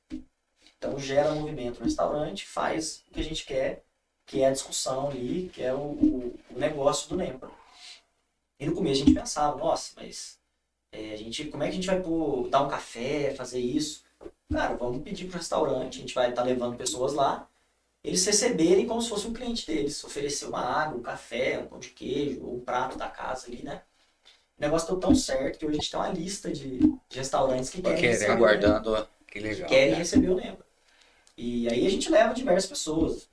Então gera movimento no restaurante, faz o que a gente quer, que é a discussão ali, que é o, o, o negócio do NEMPA. E no começo a gente pensava, nossa, mas é, a gente, como é que a gente vai pôr, dar um café, fazer isso? Cara, vamos pedir para o restaurante, a gente vai estar tá levando pessoas lá, eles receberem como se fosse um cliente deles, oferecer uma água, um café, um pão de queijo, ou um prato da casa ali, né? O negócio deu tão certo que hoje a gente tem uma lista de, de restaurantes que querem receber aguardando. Que legal. Que querem né? receber o Lembra. E aí a gente leva diversas pessoas.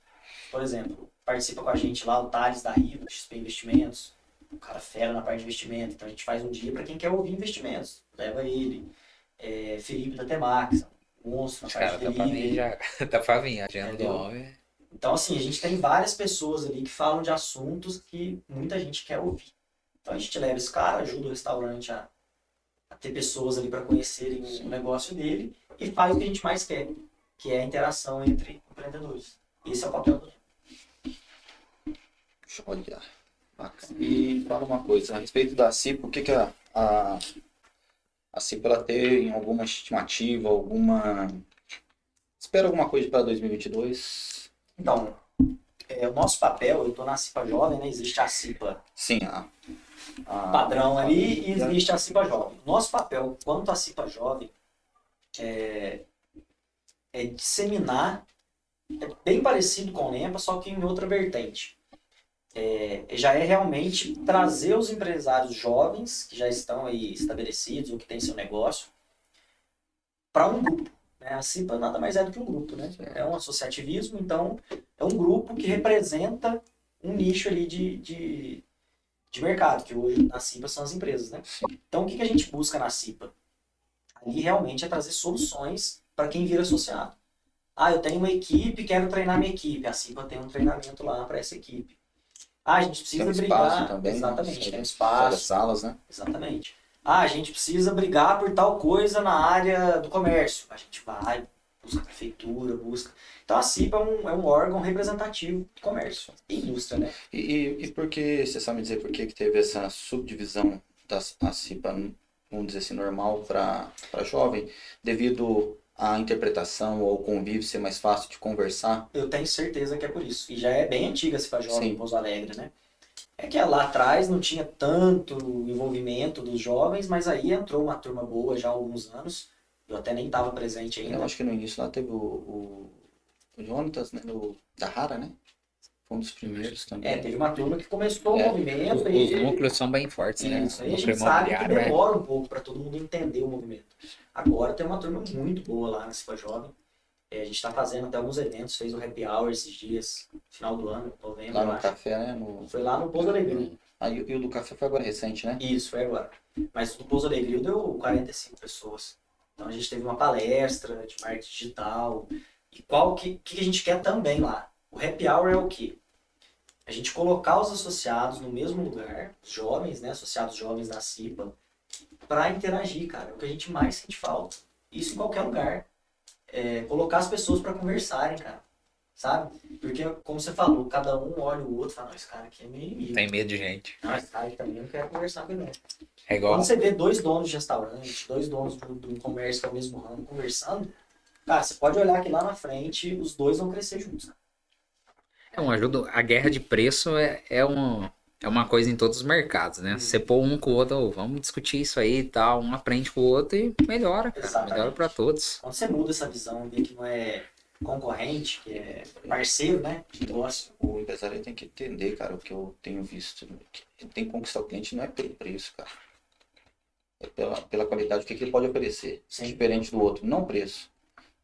Por exemplo, participa com a gente lá o Thales da Riva, XP Investimentos. O cara fera na parte de investimento. Então a gente faz um dia para quem quer ouvir investimentos. Leva ele. É, Felipe da Temax, monstro na parte de delivery. Já, dá pra vir, a agenda do homem. Então assim, a gente tem várias pessoas ali que falam de assuntos que muita gente quer ouvir. Então a gente leva esse cara, ajuda o restaurante a, a ter pessoas ali para conhecerem o negócio dele e faz o que a gente mais quer, que é a interação entre empreendedores. Esse é o papel do Olha, bacana. E fala uma coisa, a respeito da CIP, o que, que a, a, a CIP ela tem alguma estimativa, alguma. Espera alguma coisa para 2022? Então, é, o nosso papel, eu estou na CIPA Jovem, né? Existe a CIPA. Sim, a, a padrão ali e existe a CIPA Jovem. Nosso papel quanto à CIPA Jovem é, é disseminar, é bem parecido com o NEMPA, só que em outra vertente. É, já é realmente trazer os empresários jovens que já estão aí estabelecidos ou que têm seu negócio para um grupo. Né? A CIPA nada mais é do que um grupo, né? É um associativismo, então é um grupo que representa um nicho ali de, de, de mercado, que hoje na CIPA são as empresas, né? Então o que, que a gente busca na CIPA? Ali realmente é trazer soluções para quem vira associado. Ah, eu tenho uma equipe, quero treinar minha equipe. A CIPA tem um treinamento lá para essa equipe. Ah, a gente precisa tem um brigar. Também, né? Exatamente, tem um espaço. salas, né? Exatamente. Ah, a gente precisa brigar por tal coisa na área do comércio. A gente vai, busca a prefeitura, busca. Então a CIPA é um, é um órgão representativo de comércio e indústria, né? E, e, e por que, você sabe dizer por que, que teve essa subdivisão da CIPA, vamos dizer assim, normal para jovem, devido à interpretação ou convívio ser mais fácil de conversar? Eu tenho certeza que é por isso. E já é bem antiga a Jovem Sim. em Pouso Alegre, né? É que lá atrás não tinha tanto envolvimento dos jovens, mas aí entrou uma turma boa já há alguns anos. Eu até nem estava presente ainda. Eu acho que no início lá teve o, o, o Jonatas, né? O, da Rara, né? Foi um dos primeiros também. É, teve uma turma que começou É, o movimento Os e núcleos são bem fortes, né? Isso, aí a gente sabe que é. demora um pouco para todo mundo entender o movimento. Agora tem uma turma muito boa lá na Cipa Jovem. É, a gente está fazendo até alguns eventos, fez o Happy Hour esses dias, final do ano, novembro, Lá no café, né? No... Foi lá no Pouso Alegria. Aí, e o do café foi agora recente, né? Isso, foi agora. Mas o do Pouso Alegria deu 45 pessoas. Então a gente teve uma palestra de marketing digital. E qual que, que a gente quer também lá? O Happy Hour é o quê? A gente colocar os associados no mesmo lugar, os jovens, né? Associados jovens da CIPA, para interagir, cara. É o que a gente mais sente falta. Isso em qualquer lugar. É, colocar as pessoas para conversarem, cara. Sabe? Porque, como você falou, cada um olha o outro e fala, não, esse cara aqui é meu inimigo. Tem medo de gente. Não, esse cara aqui também não quero conversar com ele, não. É igual. Quando você vê dois donos de restaurante, dois donos de um- de um comércio que é o mesmo ramo conversando, cara, você pode olhar que lá na frente os dois vão crescer juntos. cara. É um ajuda. A guerra de preço é, é, um, é uma coisa em todos os mercados, né? Você pôr um com o outro, "Ô, vamos discutir isso aí e tal, um aprende com o outro e melhora, cara. Exatamente. Melhora pra todos. Quando você muda essa visão, vê que não é concorrente, que é parceiro, né? De negócio. O empresário tem que entender, cara, o que eu tenho visto. que Ele tem que conquistar o cliente não é pelo preço, cara. É pela, pela qualidade, o que, que ele pode oferecer. Sim. Diferente do outro, não preço.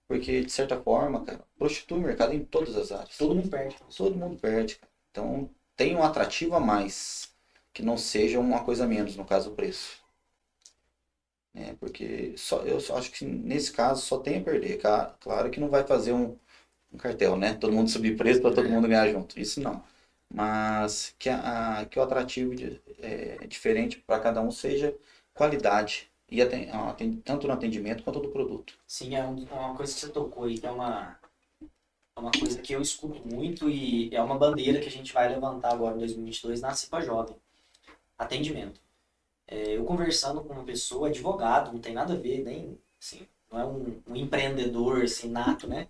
Porque, de certa forma, cara, prostitui o mercado em todas as áreas. Todo mundo perde. Todo mundo perde, cara. Então, tem um atrativo a mais. Que não seja uma coisa a menos, no caso, o preço. É, porque só, eu só acho que nesse caso só tem a perder. Claro que não vai fazer um, um cartel, né? Todo mundo subir preço para todo mundo ganhar junto. Isso não. Mas que, a, que o atrativo de- é, diferente para cada um seja qualidade. E aten- aten- tanto no atendimento quanto no produto. Sim, é um- uma coisa que você tocou aí, que é uma, é uma coisa que eu escuto muito e é uma bandeira que a gente vai levantar agora em 2022 na CIPA Jovem. Atendimento. É, eu conversando com uma pessoa, advogado, não tem nada a ver, nem, assim, não é um, um empreendedor, assim, nato, né?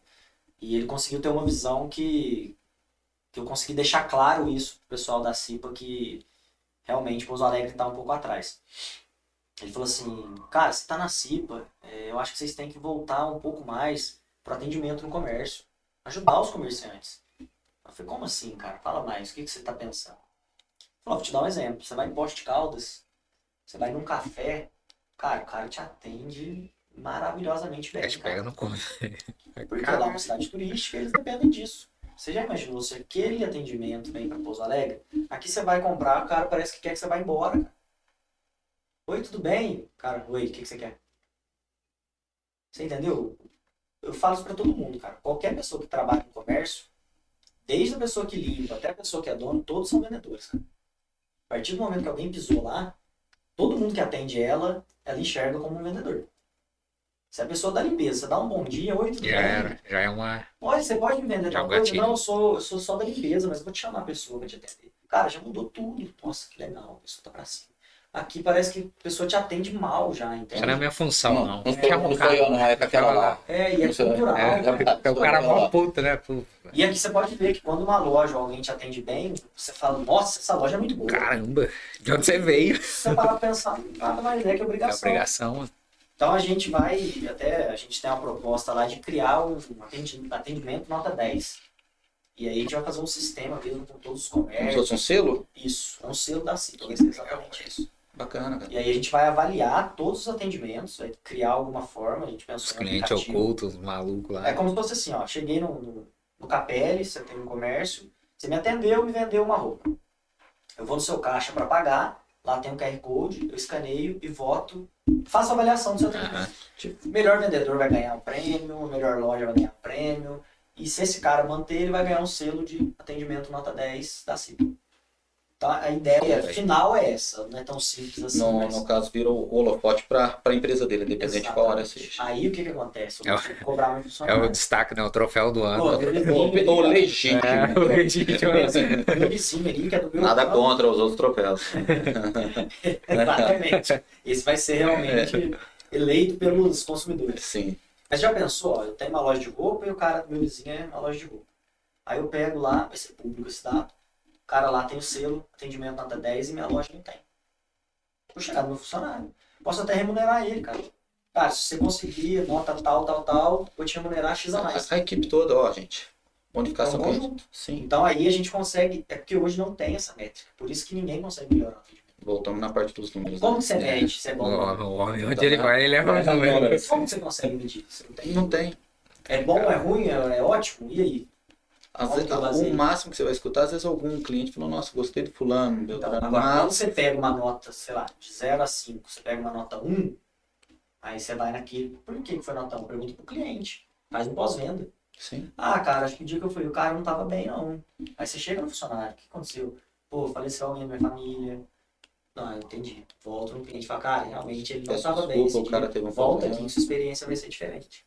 E ele conseguiu ter uma visão que, que eu consegui deixar claro isso pro pessoal da CIPA, que realmente Pouso Alegre está um pouco atrás. Ele falou assim, cara, você tá na CIPA, é, eu acho que vocês têm que voltar um pouco mais pro atendimento no comércio. Ajudar os comerciantes. Eu falei, como assim, cara? Fala mais, o que, que você tá pensando? Ele falou, vou te dar um exemplo. Você vai em Poste de Caldas, você vai num café, cara, o cara te atende maravilhosamente bem. Cara. pega no conta. Porque lá é uma cidade turística, eles dependem disso. Você já imaginou se aquele atendimento vem para Pouso Alegre? Aqui você vai comprar, o cara parece que quer que você vá embora. Cara. Oi, tudo bem? Cara, oi, o que, que você quer? Você entendeu? Eu falo isso para todo mundo, cara. Qualquer pessoa que trabalha no comércio, desde a pessoa que limpa até a pessoa que é dono, todos são vendedores, cara. A partir do momento que alguém pisou lá, todo mundo que atende ela, ela enxerga como um vendedor. Se a pessoa da limpeza dá um bom dia, oi, tudo Já bem? era. Já é uma. Olha, você pode me vender Já é tal um coisa? Não, eu sou, eu sou só da limpeza, mas eu vou te chamar a pessoa pra te atender. Cara, já mudou tudo. Nossa, que legal, a pessoa tá pra cima. Aqui parece que a pessoa te atende mal já, entende? Isso não é minha função, não. não, não o sou eu, cara. não. É com aquela lá. É, e é Não cultural. É, cara. é o cara mó puto, né? E aqui você pode ver que quando uma loja ou alguém te atende bem, você fala, nossa, essa loja é muito boa. Caramba, de onde você veio? Você parar pra pensar, nada mais é que É obrigação. obrigação. Então a gente vai, até a gente tem uma proposta lá de criar um atendi- atendimento nota 10. E aí a gente vai fazer um sistema mesmo com todos os Como se comércios. fosse um selo? Isso, é um selo da ser exatamente isso. Bacana, cara. E aí a gente vai avaliar todos os atendimentos, vai criar alguma forma, a gente pensou Os clientes ocultos, malucos lá. É como se fosse assim, ó, cheguei no, no, no Capelli, você tem um comércio, você me atendeu, me vendeu uma roupa. Eu vou no seu caixa para pagar, lá tem um QR Code, eu escaneio e voto, faço a avaliação do seu atendimento. Aham. Tipo, o melhor vendedor vai ganhar um prêmio, melhor loja vai ganhar prêmio, e se esse cara manter, ele vai ganhar um selo de atendimento nota 10 da CIPA. Então a ideia final é essa, não é tão simples assim. No, mas- no caso, vira o holofote para a empresa dele, independente de qual Exatamente. seja. Aí o que que acontece? Eu É cobrar É funcionário. o destaque, né? O troféu do ano. Pô, O, o legítimo. É, o legítimo. meu vizinho ali, que é do meu Nada contra os outros troféus. Exatamente. Esse vai ser realmente eleito pelos consumidores. Sim. Mas já pensou, ó, eu tenho uma loja de roupa e o cara do meu vizinho é uma loja de roupa. Aí eu pego lá, vai ser público esse dado, cara lá tem o selo, atendimento nota 10 e minha loja não tem. Vou chegar no meu funcionário. Posso até remunerar ele, cara. Cara, se você conseguir nota tal, tal, tal, vou te remunerar X a mais. A, a equipe toda, ó, gente. Bonificação É com- conjunto. Sim. Então aí a gente consegue. É porque hoje não tem essa métrica. Por isso que ninguém consegue melhorar o atendimento. Voltamos na parte dos números. Como né? que você mede se é bom ou não? o homem, onde Então, ele né? vai, ele leva É. Como você consegue medir? Você não tem. Não tem. É bom, é ruim, é, é ótimo? E aí? Às vezes, baseio? o máximo que você vai escutar, às vezes algum cliente falou, nossa, gostei do fulano, Então, Beltrano, agora, quando mas você pega uma nota, sei lá, de 0 a 5, você pega uma nota 1, aí você vai naquele. Por que foi nota 1? Pergunta pro cliente. Faz um pós-venda. sim. Ah, cara, acho que o dia que eu fui, o cara não tava bem, não. Aí você chega no funcionário, o que aconteceu? Pô, faleceu alguém da minha família. Não, eu entendi. Volta no cliente e fala, cara, realmente ele não Peço tava bem. desculpa, o cara teve um Volta problema. aqui, sua experiência vai ser diferente.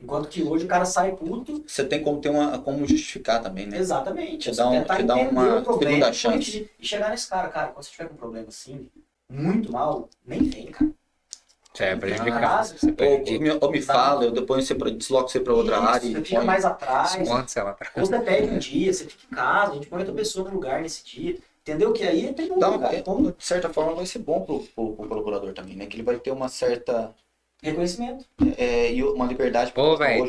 Enquanto que hoje o cara sai puto, Você tem como ter uma, como justificar também, né? exatamente. Te Você dá um- te dá uma o problema segunda chance. E chegar nesse cara, cara, quando você tiver com um problema assim, muito mal, nem vem, cara. Você é prejudicado. Você Ou, ou me fala, eu depois você desloco você para outra Isso, área Você fica põe. mais atrás. Ou você pede um dia, você fica em casa, a gente põe outra pessoa no lugar nesse dia. Entendeu? Que aí tem um Dá lugar. de certa forma vai ser bom pro, pro, pro colaborador também, né? Que ele vai ter uma certa Reconhecimento. é, e uma liberdade pra Pô, velho.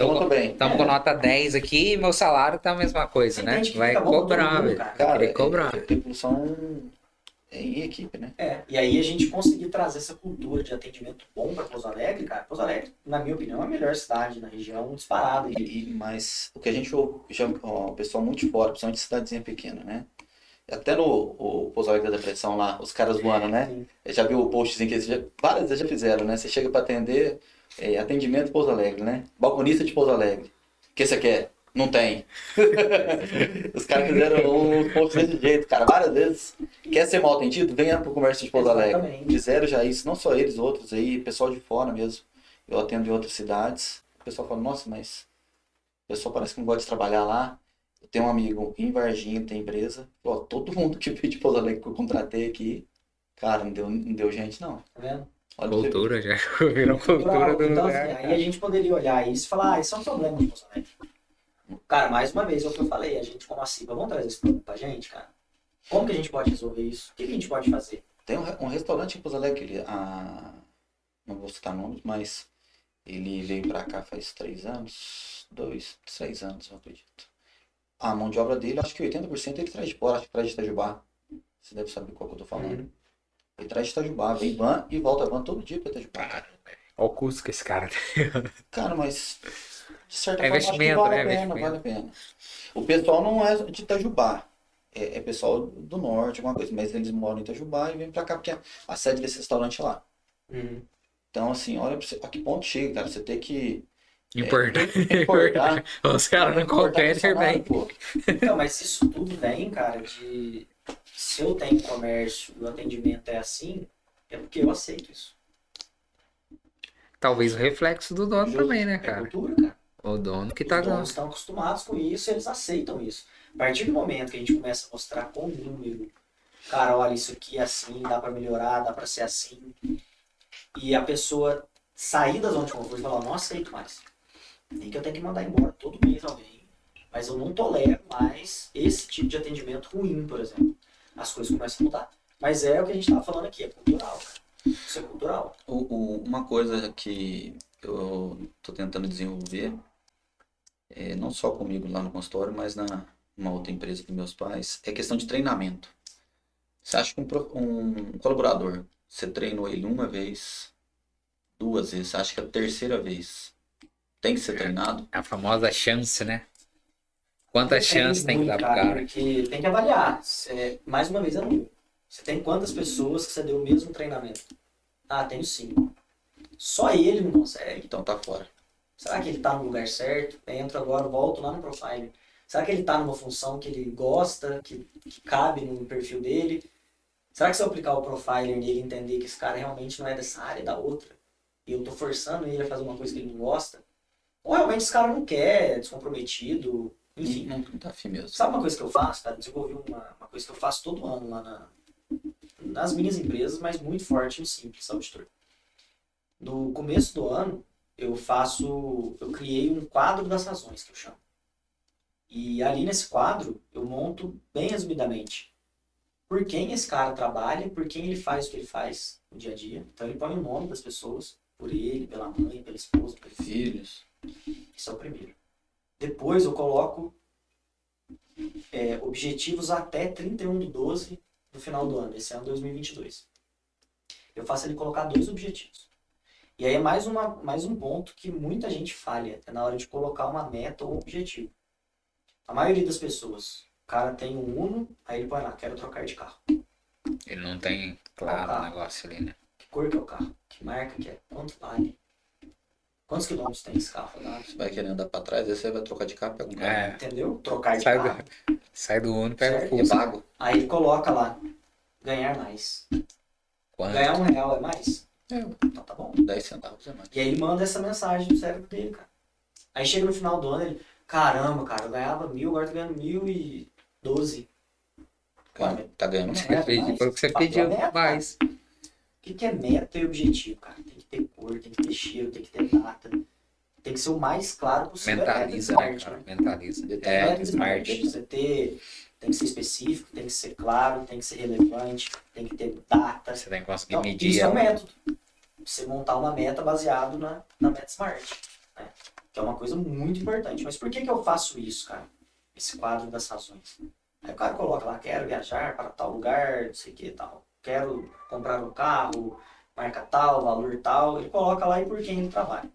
Estamos com nota 10 aqui e meu salário tá a mesma coisa, Tem né? Vai cobrar, velho. cara. Cara, Querer cobrar. é, é, é em equipe, né? É, e aí a gente conseguir trazer essa cultura de atendimento bom pra Pouso Alegre, cara. Pouso Alegre, na minha opinião, é a melhor cidade na região, disparada. E, mas o que a gente ouve, já, ó, o pessoal muito de fora, principalmente cidadezinha pequena, né? Até no o Pouso Alegre da Depressão lá, os caras voando, né? Já viu o postzinho que eles já, várias vezes já fizeram, né? Você chega para atender, é, atendimento Pouso Alegre, né? Balconista de Pouso Alegre. O que você quer? Não tem. Os caras fizeram um post desse jeito, cara, várias vezes. Quer ser mal atendido? Venha pro comércio de Pouso Alegre. Fizeram já isso, não só eles, outros aí, pessoal de fora mesmo. Eu atendo de outras cidades. O pessoal fala, nossa, mas o pessoal parece que não gosta de trabalhar lá. Eu tenho um amigo em Varginha, tem empresa. Ó, todo mundo que veio de Pouso Alegre que eu contratei aqui, cara, não deu, não deu gente, não. Tá vendo? Olha pra. Cultura já virou cultura do Então, lugar. assim, aí a gente poderia olhar isso e falar, ah, isso é um problema de Alegre. Cara, mais uma vez, é o que eu falei, a gente como a CIBA, vamos trazer esse problema pra gente, cara? Como que a gente pode resolver isso? O que, que a gente pode fazer? Tem um, um restaurante em Pouso Alegre, ele, ah, não vou citar nomes, mas ele veio pra cá faz três anos, dois, três anos, eu acredito. A mão de obra dele, acho que 80% ele traz de fora, acho que traz de Itajubá. Você deve saber qual que eu tô falando. Uhum. Ele traz de Itajubá, vem van e volta van todo dia pra Itajubá. cara. Olha o custo que esse cara tem. Cara, mas de certa É forma acho que vale né? a pena, Investimento. vale a pena. O pessoal não é de Itajubá. É, é pessoal do norte, alguma coisa, mas eles moram em Itajubá e vêm pra cá, porque a, a sede desse restaurante é lá. Uhum. Então, assim, olha pra você, a que ponto chega, cara. Você tem que Importante. importar. Os caras não competem, pô. Então, mas isso tudo vem, cara, de se eu tenho comércio e o atendimento é assim, é porque eu aceito isso. Talvez o reflexo do dono Justo. também, né, É cara? cultura, cara. O dono que tá Os donos estão acostumados com isso, eles aceitam isso. A partir do momento que a gente começa a mostrar com número, cara, olha, isso aqui é assim, dá pra melhorar, dá pra ser assim, e a pessoa sair da zona de conforto e falar, não aceito mais. Nem que eu tenho que mandar embora todo mês alguém, mas eu não tolero mais esse tipo de atendimento ruim, por exemplo. As coisas começam a mudar. Mas é o que a gente tava falando aqui, é cultural. Isso é cultural. O- o- uma coisa que eu tô tentando desenvolver, é, não só comigo lá no consultório, mas na uma outra empresa dos meus pais, é questão de treinamento. Você acha que um, um colaborador, você treinou ele uma vez, duas vezes, você acha que a terceira vez tem que ser treinado? A famosa chance, né? Quantas chances tem que dar pro cara? Porque tem que avaliar. Você- mais uma vez é número. Você tem quantas pessoas que você deu o mesmo treinamento? Ah, tenho cinco. Só ele não consegue. Então tá fora. Será que ele tá no lugar certo? Entro agora, volto lá no profile. Será que ele tá numa função que ele gosta, que, que cabe no perfil dele? Será que se eu aplicar o profiler nele e entender que esse cara realmente não é dessa área, é da outra, e eu tô forçando ele a fazer uma coisa que ele não gosta? Ou realmente esse cara não quer, é descomprometido, enfim. Não, não tá afim mesmo. Sabe uma coisa que eu faço, cara? Desenvolvi uma, uma coisa que eu faço todo ano lá na, nas minhas empresas, mas muito forte no Simples, Auditor. No começo do ano, eu faço. Eu criei um quadro das razões, que eu chamo. E ali nesse quadro, eu monto bem resumidamente por quem esse cara trabalha, por quem ele faz o que ele faz no dia a dia. Então ele põe o nome das pessoas, por ele, pela mãe, pela esposa, pelo filho. Filhos. Isso é o primeiro. Depois eu coloco é, objetivos até 31 de 12 do final do ano, esse ano 2022. Eu faço ele colocar dois objetivos. E aí é mais, uma, mais um ponto que muita gente falha, é na hora de colocar uma meta ou objetivo. A maioria das pessoas, o cara tem um Uno, aí ele põe lá, quero trocar de carro. Ele não tem claro o negócio ali, né? Que cor que é o carro? Que marca que é? Quanto vale? Quantos quilômetros tem esse carro rodado? Você vai querendo andar pra trás, aí você vai trocar de carro, pega um carro. É. Entendeu? Trocar de Sai carro. do, sai do e pega Certo. o Fusca. pago. Aí ele coloca lá, ganhar mais. Quanto? Ganhar um real é mais? É, Então tá bom. 10 centavos é mais. E aí ele manda essa mensagem no cérebro dele, cara. Aí chega no final do ano, ele, caramba, cara, eu ganhava mil, agora tô ganhando mil e doze. Cara, tá ganhando mais. É. Foi o que você pediu meta. mais. O que, que é meta e objetivo, cara? Tem que ter cor, tem que ter cheiro, tem que ter data. Tem que ser o mais claro possível. Mentaliza, é né, cara? né? Mentaliza. É, É, smart. Tem que, você ter, tem que ser específico, tem que ser claro, tem que ser relevante, tem que ter data. Você tem que conseguir Então, medir isso é um método. Você montar uma meta baseado na, na meta smart. Né? Que é uma coisa muito importante. Mas por que, que eu faço isso, cara? Esse quadro das razões. Aí o cara coloca lá, quero viajar para tal lugar, não sei o que tal. Quero comprar um carro, marca tal, valor tal. Ele coloca lá e por quem ele trabalha.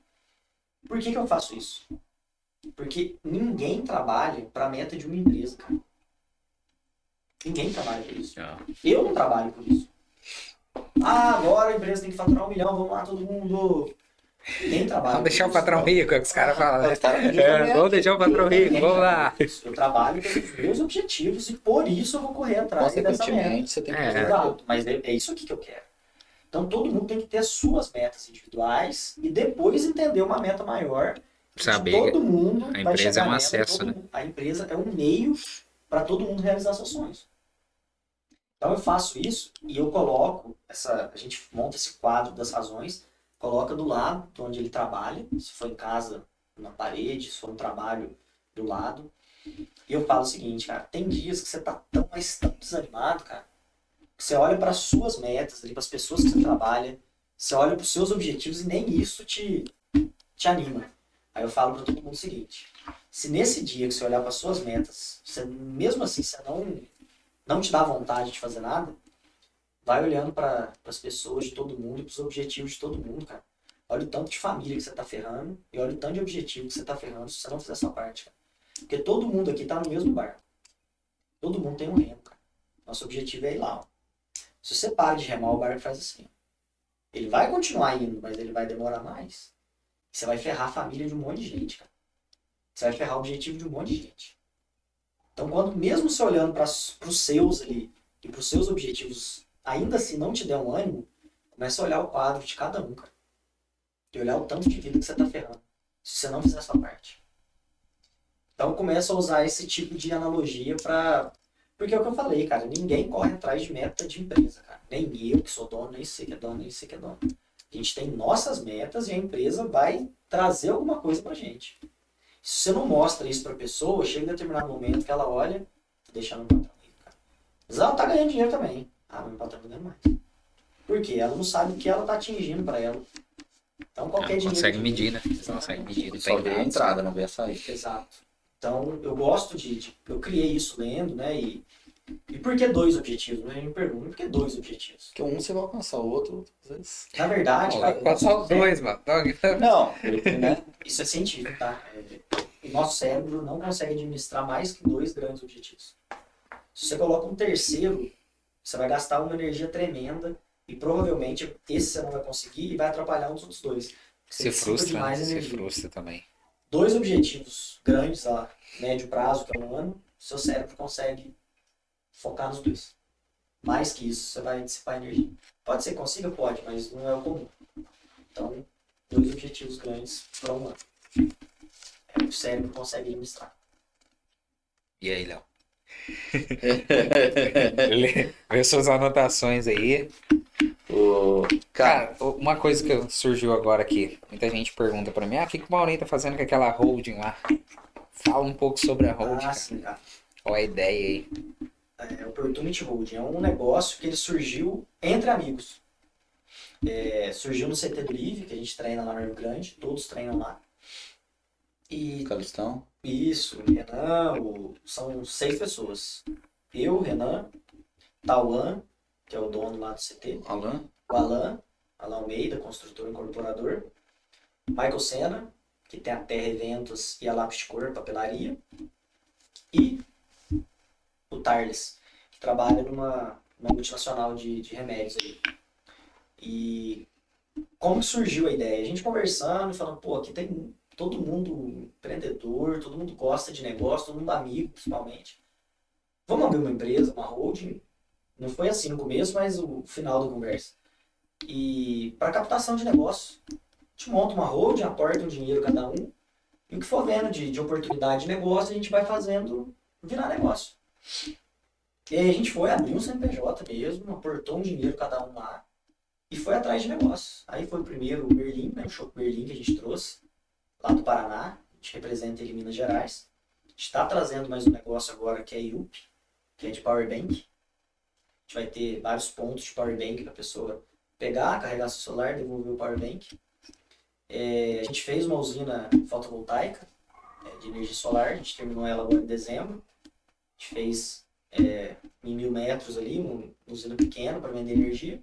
Por que, que eu faço isso? Porque ninguém trabalha para a meta de uma empresa, cara. Ninguém trabalha por isso. Ó, Eu não trabalho por isso. Ah, agora a empresa tem que faturar um milhão, vamos lá todo mundo. Ninguém trabalha. Vamos deixar o patrão rico, é o que os caras falam, né? É, vamos deixar o patrão rico, vamos lá. Eu trabalho pelos meus objetivos e por isso eu vou correr atrás dessa meta. Você tem que É. Exato, mas é, é isso aqui que eu quero. Então todo mundo tem que ter as suas metas individuais e depois entender uma meta maior. Saber todo mundo a empresa é um acesso, né? mundo- A empresa é um meio para todo mundo realizar seus sonhos. Então eu faço isso e eu coloco essa, a gente monta esse quadro das razões, coloca do lado de onde ele trabalha, se for em casa, na parede, se for um trabalho do lado. E eu falo o seguinte, cara, tem dias que você tá tão, mas tão desanimado, cara, você olha para suas metas, para as pessoas que você trabalha, você olha para os seus objetivos e nem isso te, te anima. Aí eu falo para todo mundo o seguinte: se nesse dia que você olhar para suas metas, você, mesmo assim você não não te dá vontade de fazer nada, vai olhando para as pessoas de todo mundo e para os objetivos de todo mundo, cara. Olha o tanto de família que você tá ferrando e olha o tanto de objetivo que você tá ferrando se você não fizer essa parte, cara. Porque todo mundo aqui tá no mesmo barco. Todo mundo tem um remo, cara. Nosso objetivo é ir lá, ó. Se você para de remar, o barco faz assim. Ele vai continuar indo, mas ele vai demorar mais. Você vai ferrar a família de um monte de gente, cara. Você vai ferrar o objetivo de um monte de gente. Então, quando mesmo você olhando para os seus ali e para os seus objetivos, ainda assim não te der um ânimo, começa a olhar o quadro de cada um, cara. E olhar o tanto de vida que você tá ferrando. Se você não fizer a sua parte. Então, começa a usar esse tipo de analogia para porque é o que eu falei, cara, ninguém corre atrás de meta de empresa, cara. Nem eu que sou dono, nem sei que é dono, nem sei que é dono. A gente tem nossas metas e a empresa vai trazer alguma coisa pra gente. Se você não mostra isso pra pessoa, chega em determinado momento que ela olha, deixa no patrão aí, cara. Mas ela tá ganhando dinheiro também. Ah, mas meu patrão tá ganhando mais. Por quê? Ela não sabe o que ela tá atingindo pra ela. Então qualquer Não dinheiro. consegue medir, né? Você não consegue medir, não Só vê a entrada, não vê a saída. Exato. Então, eu gosto de, de- Eu criei isso lendo, né? E, e por que dois objetivos? Né? Me pergunta, por que dois objetivos? Porque um você vai alcançar, o outro, às vezes. Na verdade, Vai passar os dois, mano. Não, né? isso é científico, tá? É, o nosso cérebro não consegue administrar mais que dois grandes objetivos. Se você coloca um terceiro, você vai gastar uma energia tremenda e provavelmente esse você não vai conseguir e vai atrapalhar um dos outros dois. Você Se frustra, né? demais Se energia. frustra também. Dois objetivos grandes a médio prazo, que é um ano, seu cérebro consegue focar nos dois. Mais que isso, você vai dissipar energia. Pode ser consiga? Pode, mas não é o comum. Então, dois objetivos grandes para um ano. É, o cérebro consegue administrar. E aí, Léo? Vê suas anotações aí. O... Cara, uma coisa que surgiu agora aqui. Muita gente pergunta pra mim, ah, o que, que o Maurinho tá fazendo com aquela holding lá? Fala um pouco sobre a holding, Ah, sim, cara. Qual a ideia aí? É, Opportunity Holding é um negócio que ele surgiu entre amigos. É, surgiu no CT do Live, que a gente treina lá no Rio Grande, todos treinam lá. E Calistão. isso, o Renan, o- são seis pessoas. Eu, o Renan, Tauan, que é o dono lá do CT, Alan. o Alan, Alan Almeida, construtor e incorporador, Michael Senna, que tem a Terra Eventos e a Lápis de Cor, papelaria, e o Tarles, que trabalha numa, numa multinacional de, de remédios aí. E como surgiu a ideia? A gente conversando, falando, pô, aqui tem todo mundo empreendedor, todo mundo gosta de negócio, todo mundo amigo, principalmente. Vamos abrir uma empresa, uma holding? Não foi assim no começo, mas o final da conversa. E para captação de negócio, gente monta uma holding, aporta um dinheiro cada um, e o que for vendo de, de oportunidade de negócio, a gente vai fazendo virar negócio. E aí a gente foi abrir um CNPJ mesmo, aportou um dinheiro cada um lá, e foi atrás de negócio. Aí foi o primeiro o Berlim, né, o Show Berlim que a gente trouxe, lá do Paraná, a gente representa ele em Minas Gerais. A gente está trazendo mais um negócio agora que é a IUP, que é de Power Bank. A gente vai ter vários pontos de Power Bank para a pessoa pegar, carregar seu celular, devolver o Power Bank. É, a gente fez uma usina fotovoltaica é, de energia solar, a gente terminou ela agora em dezembro. A gente fez é, em mil metros ali, um- uma usina pequena para vender energia.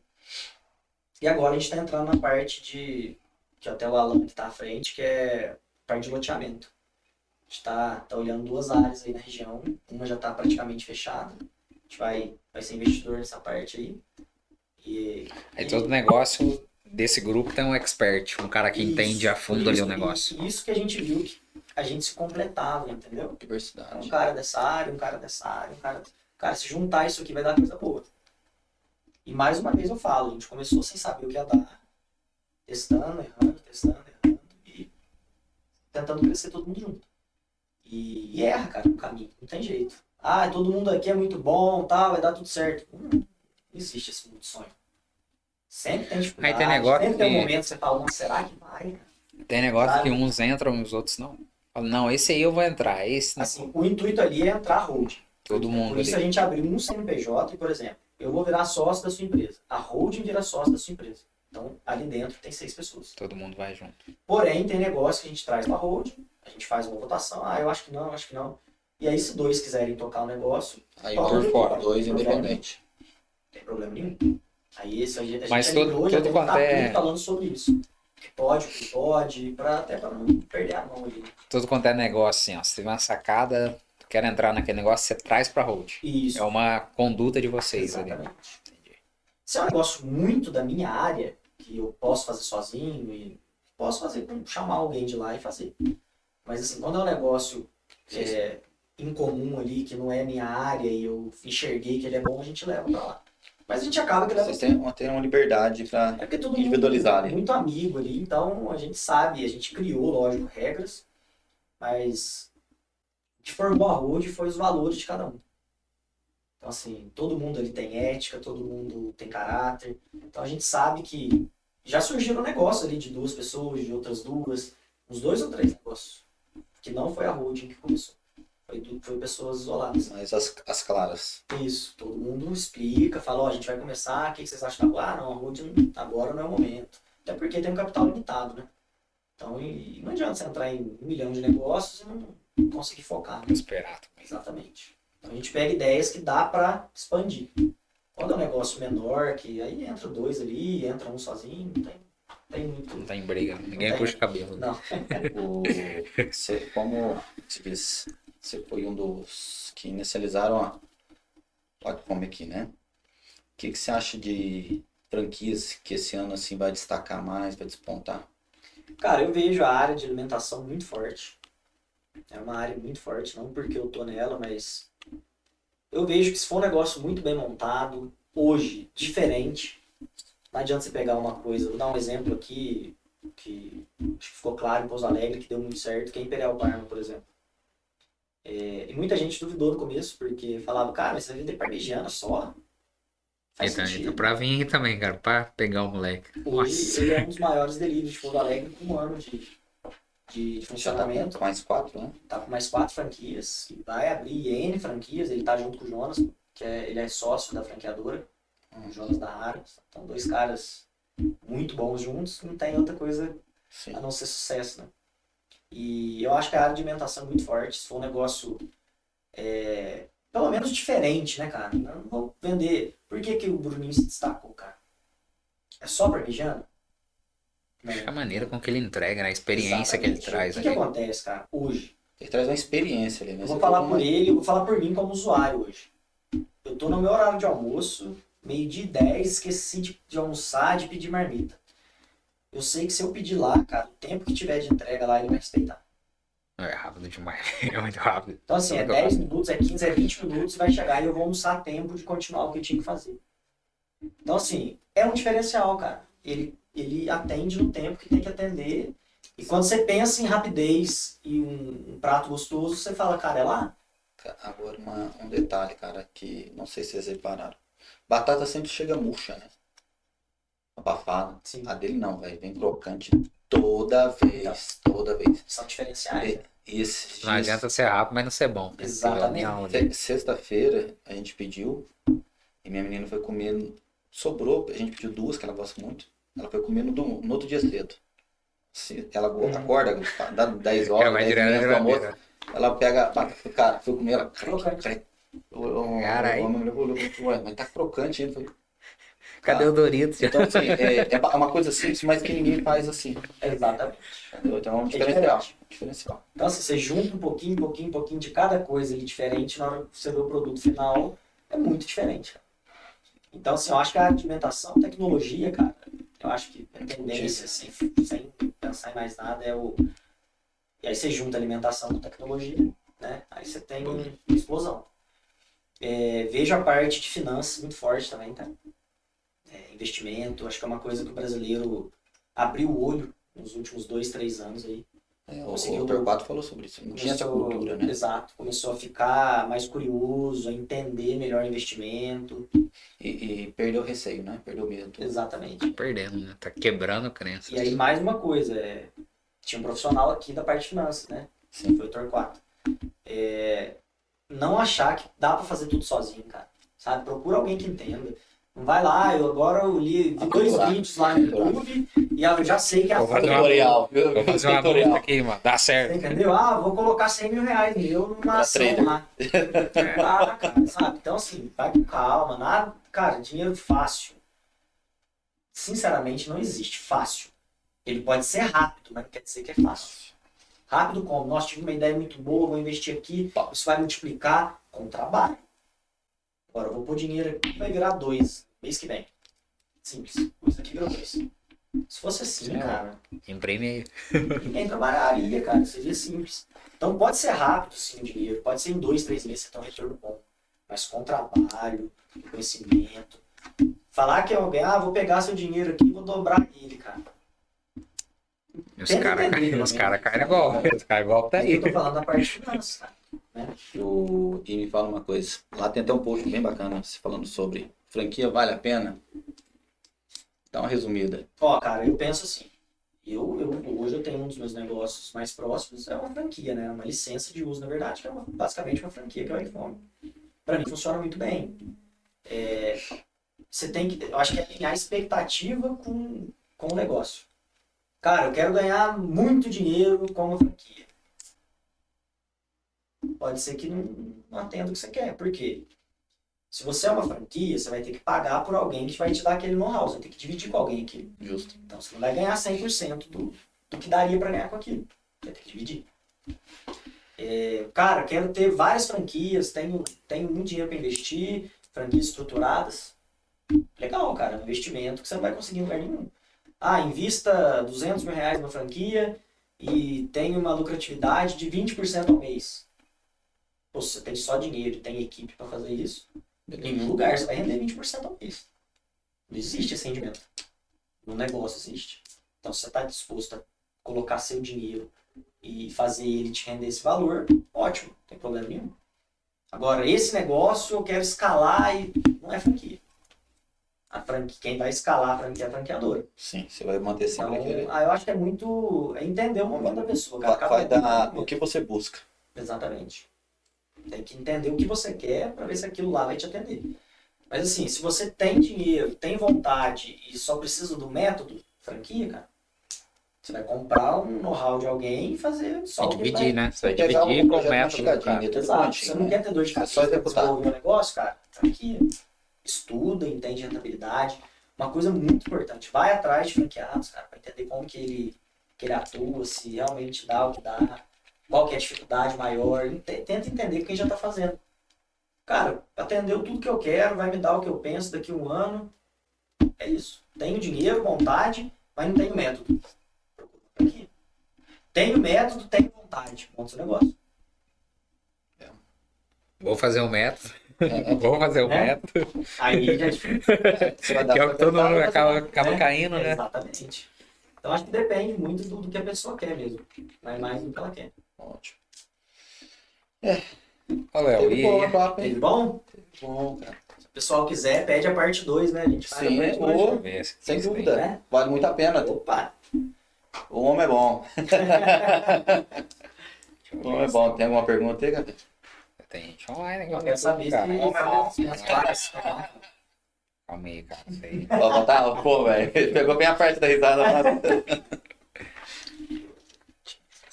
E agora a gente está entrando na parte de, que até o Alan que está à frente, que é parte de loteamento. A gente está tá olhando duas áreas aí na região, uma já está praticamente fechada. A gente vai, vai ser investidor nessa parte aí. E, Aí todo negócio desse grupo tem um expert, um cara que Isso, entende a fundo ali isso, o negócio. Isso que a gente viu que a gente se completava, entendeu? Um Diversidade. cara dessa área, um cara dessa área, um cara. Cara, se juntar isso aqui vai dar coisa boa. E mais uma vez eu falo, a gente começou sem saber o que ia dar. Testando, errando, testando, errando e tentando crescer todo mundo junto. E, e erra, cara, no caminho, não tem jeito. Ah, todo mundo aqui é muito bom, tal, vai dar tudo certo. Hum, não existe esse mundo de sonho. Sempre tem dificuldade, Aí tem negócio sempre tem um que- momento que você fala, "Não, será que vai? Tem negócio Sabe? que uns entram e os outros não. Fala, não, esse aí eu vou entrar, esse não. Assim, o intuito ali é entrar hold. Todo mundo Por isso a ali. gente abriu um CNPJ e, por exemplo, eu vou virar sócio da sua empresa. A holding vira sócio da sua empresa. Então, ali dentro tem seis pessoas. Todo mundo vai junto. Porém, tem negócio que a gente traz para a holding, a gente faz uma votação, ah, eu acho que não, eu acho que não. E aí, se dois quiserem tocar o negócio, Aí Por fora. fora. Dois independentes. não tem problema nenhum. Aí, esse, a gente, a Mas gente todo- já todo um quanto é- falando sobre isso. Que pode, o que pode, pra, até para não perder a mão ali. Tudo quanto é negócio, assim, ó. Se tiver uma sacada, quer entrar naquele negócio, você traz pra hold. Isso. É uma conduta de vocês ali. Exatamente. Se é um negócio muito da minha área, que eu posso fazer sozinho e posso fazer com chamar alguém de lá e fazer. Mas assim, quando é um negócio é, incomum ali, que não é minha área e eu enxerguei que ele é bom, a gente leva pra lá. Mas a gente acaba que leva Vocês têm, uma- têm uma liberdade pra. é porque todo mundo Individualizar, né? é muito amigo ali, então a gente sabe, a gente criou, lógico, regras, mas o que formou a road foi os valores de cada um. Então, assim, todo mundo ali tem ética, todo mundo tem caráter. Então a gente sabe que já surgiram negócios ali de duas pessoas, de outras duas, uns dois ou três negócios. Que não foi a holding que começou. Foi, foi pessoas isoladas. Mas as, as claras. Isso, todo mundo explica, fala, ó, a gente vai começar, o que que vocês acham da Ah, não, a holding agora não é o momento. Até porque tem um capital limitado, né? Então, e não adianta você entrar em um milhão de negócios e não conseguir focar. Né? Esperar também. Exatamente. Então a gente pega ideias que dá para expandir. Quando é um negócio menor, que aí entra dois ali, entra um sozinho, não tem, tem muito. Não tem briga. Ninguém puxa cabelo. Não. O, você, como se diz, você foi um dos que inicializaram a Platform aqui, né? O que, que você acha de franquias que esse ano assim vai destacar mais, vai despontar? Cara, eu vejo a área de alimentação muito forte. É uma área muito forte, não porque eu tô nela, mas eu vejo que se for um negócio muito bem montado, hoje, diferente, não adianta você pegar uma coisa, vou dar um exemplo aqui que acho que ficou claro em Pouso Alegre, que deu muito certo, que é Imperial Parma, por exemplo. É, e muita gente duvidou no começo, porque falava, cara, mas você vai vender parmegiana só? Faz Então, sentido. então, pra vir também, cara, pra pegar o moleque. Hoje ele é um dos maiores delírios de Pouso Alegre com um ano de, de, de funcionamento. Mais quatro, né? Tá com mais quatro franquias e vai abrir N franquias. Ele tá junto com o Jonas, que é, ele é sócio da franqueadora, o Jonas da Ara. Então, dois caras muito bons juntos, não tem outra coisa Sim. a não ser sucesso, né? E eu acho que a área de alimentação é muito forte. Se for um negócio, é, pelo menos diferente, né, cara? Eu não vou vender. Por que, que o Bruninho se destacou, cara? É só parmegiana? Acho que a maneira com que ele entrega, né? a experiência que ele Exatamente. traz O que, que acontece, cara? Hoje, Ele traz uma experiência ali, né? eu vou falar por ele, eu vou falar por mim como usuário hoje. Eu tô no meu horário de almoço, meio de 10, esqueci de, de almoçar, de pedir marmita. Eu sei que se eu pedir lá, cara, o tempo que tiver de entrega lá, ele vai respeitar. É rápido demais. É muito rápido. Então, assim, é Legal. 10 minutos, é 15, é 20 minutos, vai chegar e eu vou almoçar a tempo de continuar o que eu tinha que fazer. Então, assim, é um diferencial, cara. Ele, ele atende no tempo que tem que atender. E quando você pensa em rapidez e um, um prato gostoso, você fala, cara, é lá? Agora, uma- um detalhe, cara, que não sei se vocês repararam. Batata sempre chega murcha, né? Abafada. Sim. A dele não, velho. Vem crocante toda vez. Toda vez. São diferenciais. né? E esses Não dias- adianta ser rápido, mas não ser bom. Exatamente. Sexta-feira a gente pediu e minha menina foi comer. Sobrou, a gente pediu duas, que ela gosta muito. Ela foi comer no, do- no outro dia cedo. Se ela Uhum. acorda, dá 10 horas, Ela vai 10 direto na minutos do almoço, ela pega, cara, foi comer, ela. Crocante. Caralho. o homem olhou falou, "Ué, mas tá crocante ainda. Cadê o Doritos? Então, assim, é, é uma coisa simples, mas que ninguém faz assim. Exatamente. entendeu? Então é um É diferencial. diferencial. Então, assim, você junta um pouquinho, um pouquinho, um pouquinho de cada coisa ali diferente, na hora que você vê o produto final, é muito diferente. Então, assim, eu acho que a alimentação, tecnologia, cara, eu acho que a tendência, assim, sem pensar em mais nada, é o. E aí você junta alimentação com tecnologia, né? Aí você tem uma explosão. É, vejo a parte de finanças muito forte também, tá? É, investimento, acho que é uma coisa que o brasileiro abriu o olho nos últimos dois, três anos aí. É, o Conseguiu- o Torquato falou sobre isso. Não tinha essa cultura, né? Exato. Começou a ficar mais curioso, a entender melhor o investimento. E, e perdeu o receio, né? Perdeu o medo. Exatamente. Perdendo, né? Tá quebrando crenças. E aí, mais uma coisa, é, tinha um profissional aqui da parte de finanças, né? Sim. Foi o Torquato. É, não achar que dá pra fazer tudo sozinho, cara. Sabe? Procura alguém que entenda. Vai lá, eu agora eu li vi dois vídeos lá no YouTube e eu já sei que é a Vou fazer Tutorial. Vou fazer uma Tutorial. aqui, mano. Dá certo. Entendeu? Ah, vou colocar 100 mil reais meu numa ação trader. lá. Ah, cara, sabe? Então, assim, vai com calma. Nada, cara, dinheiro fácil. Sinceramente, não existe fácil. Ele pode ser rápido, mas não quer dizer que é fácil. Rápido como? Nossa, tive uma ideia muito boa, vou investir aqui, isso vai multiplicar com trabalho. Agora, eu vou pôr dinheiro aqui, vai virar dois mês que vem. Simples. Isso aqui virou dois. Se fosse assim, Sim. cara, Imprime aí. ninguém trabalharia, cara. Seria simples. Então pode ser rápido, sim, o dinheiro. Pode ser em dois, três meses você tem um retorno bom. Mas com trabalho, conhecimento. Falar que alguém, ah, vou pegar seu dinheiro aqui e vou dobrar ele, cara. Os caras caem, os né? cara caem igual. Os caras igual tá aí. eu tô falando da parte de finanças, cara. O- E me fala uma coisa. Lá tem até um post bem bacana, você falando sobre franquia vale a pena. Dá uma resumida. Ó, cara, eu penso assim. Eu, eu, hoje eu tenho um dos meus negócios mais próximos, é uma franquia, né? Uma licença de uso, na verdade, que é uma- basicamente uma franquia que é o iPhone. Pra mim funciona muito bem. É, você tem que, eu acho que é alinhar expectativa com, com o negócio. Cara, eu quero ganhar muito dinheiro com uma franquia. Pode ser que não, não atenda o que você quer. Por quê? Se você é uma franquia, você vai ter que pagar por alguém que vai te dar aquele know-how. Você vai ter que dividir com alguém aquilo. Justo. Então você não vai ganhar 100% do, do que daria para ganhar com aquilo. Vai ter que dividir. É, cara, quero ter várias franquias, tenho, tenho muito dinheiro para investir, franquias estruturadas. Legal, cara, é um investimento que você não vai conseguir em lugar nenhum. Ah, invista 200 mil reais numa franquia e tem uma lucratividade de 20% ao mês. Pô, você tem só dinheiro e tem equipe para fazer isso, em nenhum lugar você vai render 20% ao mês. Não existe esse rendimento. No negócio existe. Então, se você está disposto a colocar seu dinheiro e fazer ele te render esse valor, ótimo, não tem problema nenhum. Agora, esse negócio eu quero escalar e não é franquia. A franquia quem vai escalar a franquia é a franqueadora. Sim, você vai manter Então, sempre aquele. ah, eu acho que é muito. É entender o momento da pessoa. cara. Vai, vai dar o que você busca. Exatamente. Tem que entender o que você quer para ver se aquilo lá vai te atender. Mas assim, se você tem dinheiro, tem vontade e só precisa do método, franquia, cara, Você vai comprar um know-how de alguém e fazer só o dividir, vai- né? Você vai dividir com o método cara. é Exato. Você não quer ter dor de É cabeça só pra executar. desenvolver um negócio, cara? Aqui. Estuda, entende rentabilidade. Uma coisa muito importante, vai atrás de franqueados, cara, para entender como que ele, que ele atua, se realmente dá o que dá, qual que é a dificuldade maior. Tenta entender quem já tá fazendo. Cara, atendeu tudo que eu quero, vai me dar o que eu penso daqui a um ano. É isso. Tenho dinheiro, vontade, mas não tenho método. Um franquia. Tenho método, tenho vontade. Monta seu negócio. Vou fazer o método. Vou fazer o É. método. Aí já é difícil. Que é o que todo mundo acaba, acaba É, caindo, é, né? Exatamente. Então acho que depende muito do, do que a pessoa quer mesmo. Vai mais do que ela quer. Ótimo. Ô, Léo, Teve e bom? Teve bom? Bom, cara. Se o pessoal quiser, pede a parte 2, né? A gente faz Sim, a parte dois, né? se- Sem se tem. dúvida. né? Vale muito a pena. Opa! O homem é bom. O homem é bom. Tem alguma pergunta aí, cara? Tem gente online aqui. Eu quero saber cara. se fazer umas claras. Calma aí, cara. Isso aí. Ó, tá, pô, velho. Ele Pegou bem a parte da risada. mas-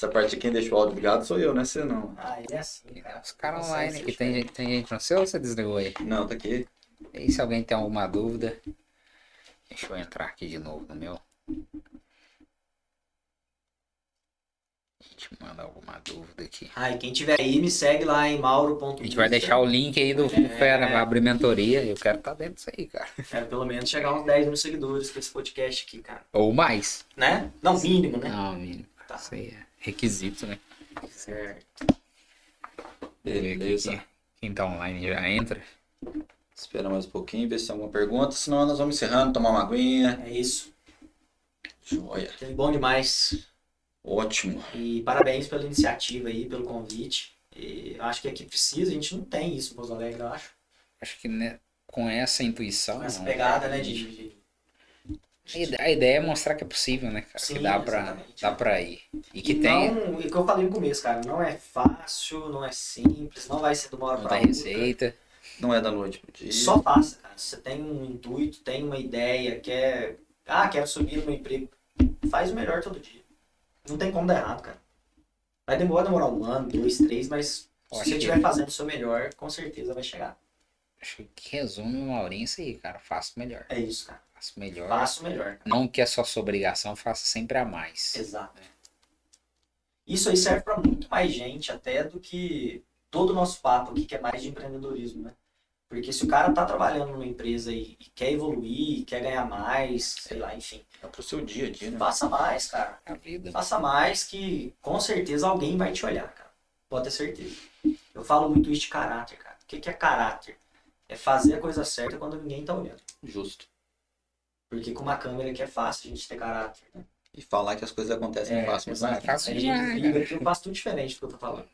Essa parte quem deixou o áudio ligado sou eu, né? Você não. Ah, é assim. Os caras Não online aqui. se Tem, gente- tem gente no seu ou você desligou aí? Não, tá aqui. E se alguém tem alguma dúvida? Deixa eu entrar aqui de novo no meu. A gente manda alguma dúvida aqui. Ah, e quem tiver aí, me segue lá em mauro.com. A gente vai deixar o link aí do É. Fera, vai abrir mentoria. Eu quero estar dentro disso aí, cara. Quero pelo menos chegar a uns 10 mil seguidores com esse podcast aqui, cara. Ou mais. Né? Não, mínimo, né? Não, mínimo. Tá. Isso aí é requisito, né? Certo. Beleza. quem- Quem tá online já entra. Espera mais um pouquinho, ver se tem alguma pergunta. Senão nós vamos encerrando, tomar uma aguinha. É isso. Joia. Teve bom demais. Ótimo. E parabéns pela iniciativa aí, pelo convite. E acho que aqui precisa, a gente não tem isso em Pouso Alegre, eu acho. Acho que né, com essa intuição. Com essa não, pegada, né, de... de- A ide- A ideia é mostrar que é possível, né, cara? Sim, que dá pra, dá pra ir. E que e tem. Não, e o que eu falei no começo, cara, não é fácil, não é simples, não vai ser de uma hora Não pra tem outra. receita. Não é da noite pro dia. Só faça, cara. Se você tem um intuito, tem uma ideia, quer. Ah, quero subir no meu emprego. Faz o melhor todo dia. Não tem como dar errado, cara. Vai demorar, demorar um ano, dois, três, mas se você que- estiver fazendo o seu melhor, com certeza vai chegar. Acho que resume o Maurinho isso aí, cara. Faça o melhor. É isso, cara. Faça o melhor. Melhor. Não que é só sua obrigação, faça sempre a mais. Exato. Isso aí serve para muito mais gente até do que todo o nosso papo aqui, que é mais de empreendedorismo, né? Porque se o cara tá trabalhando numa empresa e, e quer evoluir, quer ganhar mais, sei lá, enfim, É pro seu dia a dia, né? faça mais, cara. A vida. Faça mais que com certeza alguém vai te olhar, cara. Pode ter certeza. Eu falo muito isso de caráter, cara. O que, que é caráter? É fazer a coisa certa quando ninguém tá olhando. Justo. Porque com uma câmera que é fácil a gente ter caráter, né? E falar que as coisas acontecem É, fácil, mas não é. Fácil a gente eu faço tudo diferente do que eu tô falando.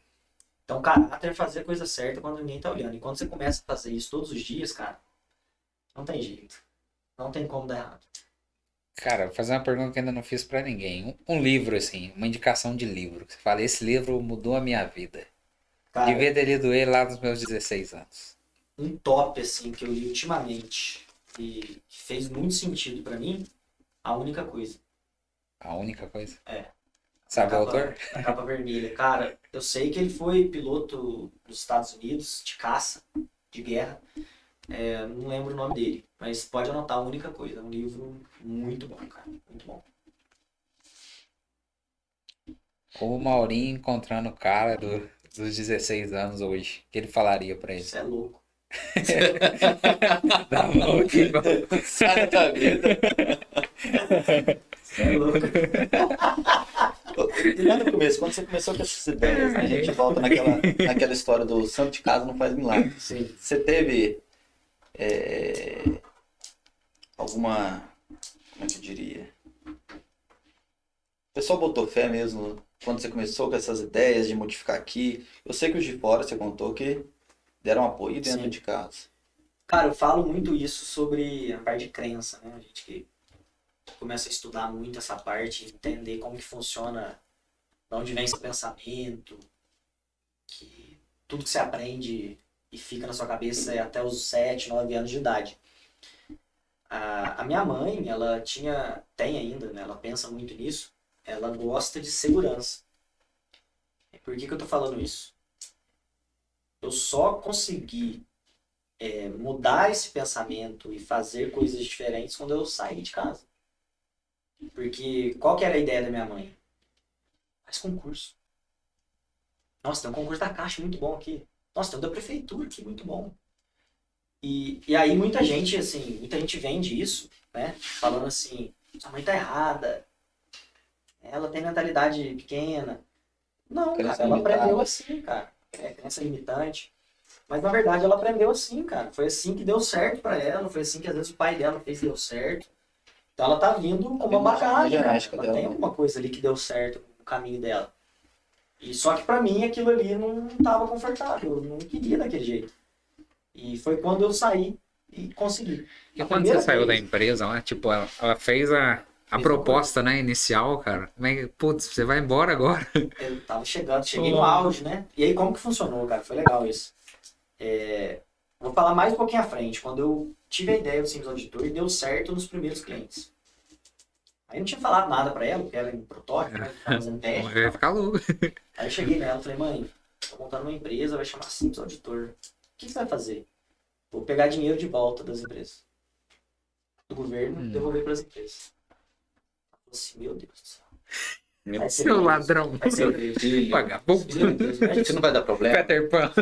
Então, caráter é fazer a coisa certa quando ninguém tá olhando. E quando você começa a fazer isso todos os dias, cara, não tem jeito. Não tem como dar errado. Cara, vou fazer uma pergunta que ainda não fiz pra ninguém. Um, um livro, assim, uma indicação de livro. Você fala, esse livro mudou a minha vida. Cara, Devia ter lido ele lá nos meus 16 anos. um top, assim, que eu li ultimamente e que fez muito sentido pra mim, a única coisa. A única coisa. É. Sabe o autor? A capa vermelha. Cara, eu sei que ele foi piloto dos Estados Unidos de caça, de guerra. É, não lembro o nome dele, mas pode anotar a única coisa. É um livro muito bom, cara. Muito bom. O Maurinho encontrando o cara do- dos 16 anos hoje. O que ele falaria pra ele? Isso é louco. Dá a mão aqui, Sai da vida. Isso é louco. E lá no começo, quando você começou com essas ideias, né, a gente volta naquela, naquela história do santo de casa não faz milagre. Sim. Você teve é, alguma. Como é que eu diria? O pessoal botou fé mesmo quando você começou com essas ideias de modificar aqui. Eu sei que os de fora você contou que deram apoio dentro Sim. de casa. Cara, eu falo muito isso sobre a parte de crença, né? A gente que começa a estudar muito essa parte, entender como que funciona, de onde vem esse pensamento, que tudo que você aprende e fica na sua cabeça é até os 7, 9 anos de idade. A, a minha mãe, ela tinha, tem ainda, né? Ela pensa muito nisso, ela gosta de segurança. Por que, que eu tô falando isso? Eu só consegui é, mudar esse pensamento e fazer coisas diferentes quando eu saí de casa. Porque qual que era a ideia da minha mãe? Faz concurso. Nossa, tem um concurso da Caixa muito bom aqui. Nossa, tem um da Prefeitura aqui muito bom. E, e aí muita gente, assim, muita gente vende isso, né? Falando assim, sua mãe tá errada. Ela tem mentalidade pequena. Não, cara, ela aprendeu assim, cara. É crença limitante. Mas na verdade ela aprendeu assim, cara. Foi assim que deu certo pra ela. Foi assim que às vezes o pai dela fez deu certo. Então ela tá vindo com uma bagagem. cara. genética Ela dela, tem né? alguma coisa ali que deu certo no caminho dela. E só que pra mim aquilo ali não tava confortável. Eu não queria daquele jeito. E foi quando eu saí e consegui. E A quando você saiu da vez- empresa lá, tipo, ela, ela fez a, a proposta, né, inicial, cara. Como é que, putz, você vai embora agora? Eu tava chegando, cheguei Oh. no auge, né? E aí como que funcionou, cara? Foi legal isso. É, Vou falar mais um pouquinho à frente. Quando eu tive a ideia do Simples Auditor e deu certo nos primeiros clientes. Aí eu não tinha falado nada pra ela, porque era em protótipo, né? Tava fazendo teste. Vai ficar louco. Aí eu cheguei nela e falei, mãe, tô montando uma empresa, vai chamar Simples Auditor. O que você vai fazer? Vou pegar dinheiro de volta das empresas. Do governo, Hum. devolver pras empresas. Assim, meu Deus do céu. Meu Vai Seu ladrão. Vai ser filho, Vagabundo. Isso não vai dar problema? Peter Pan.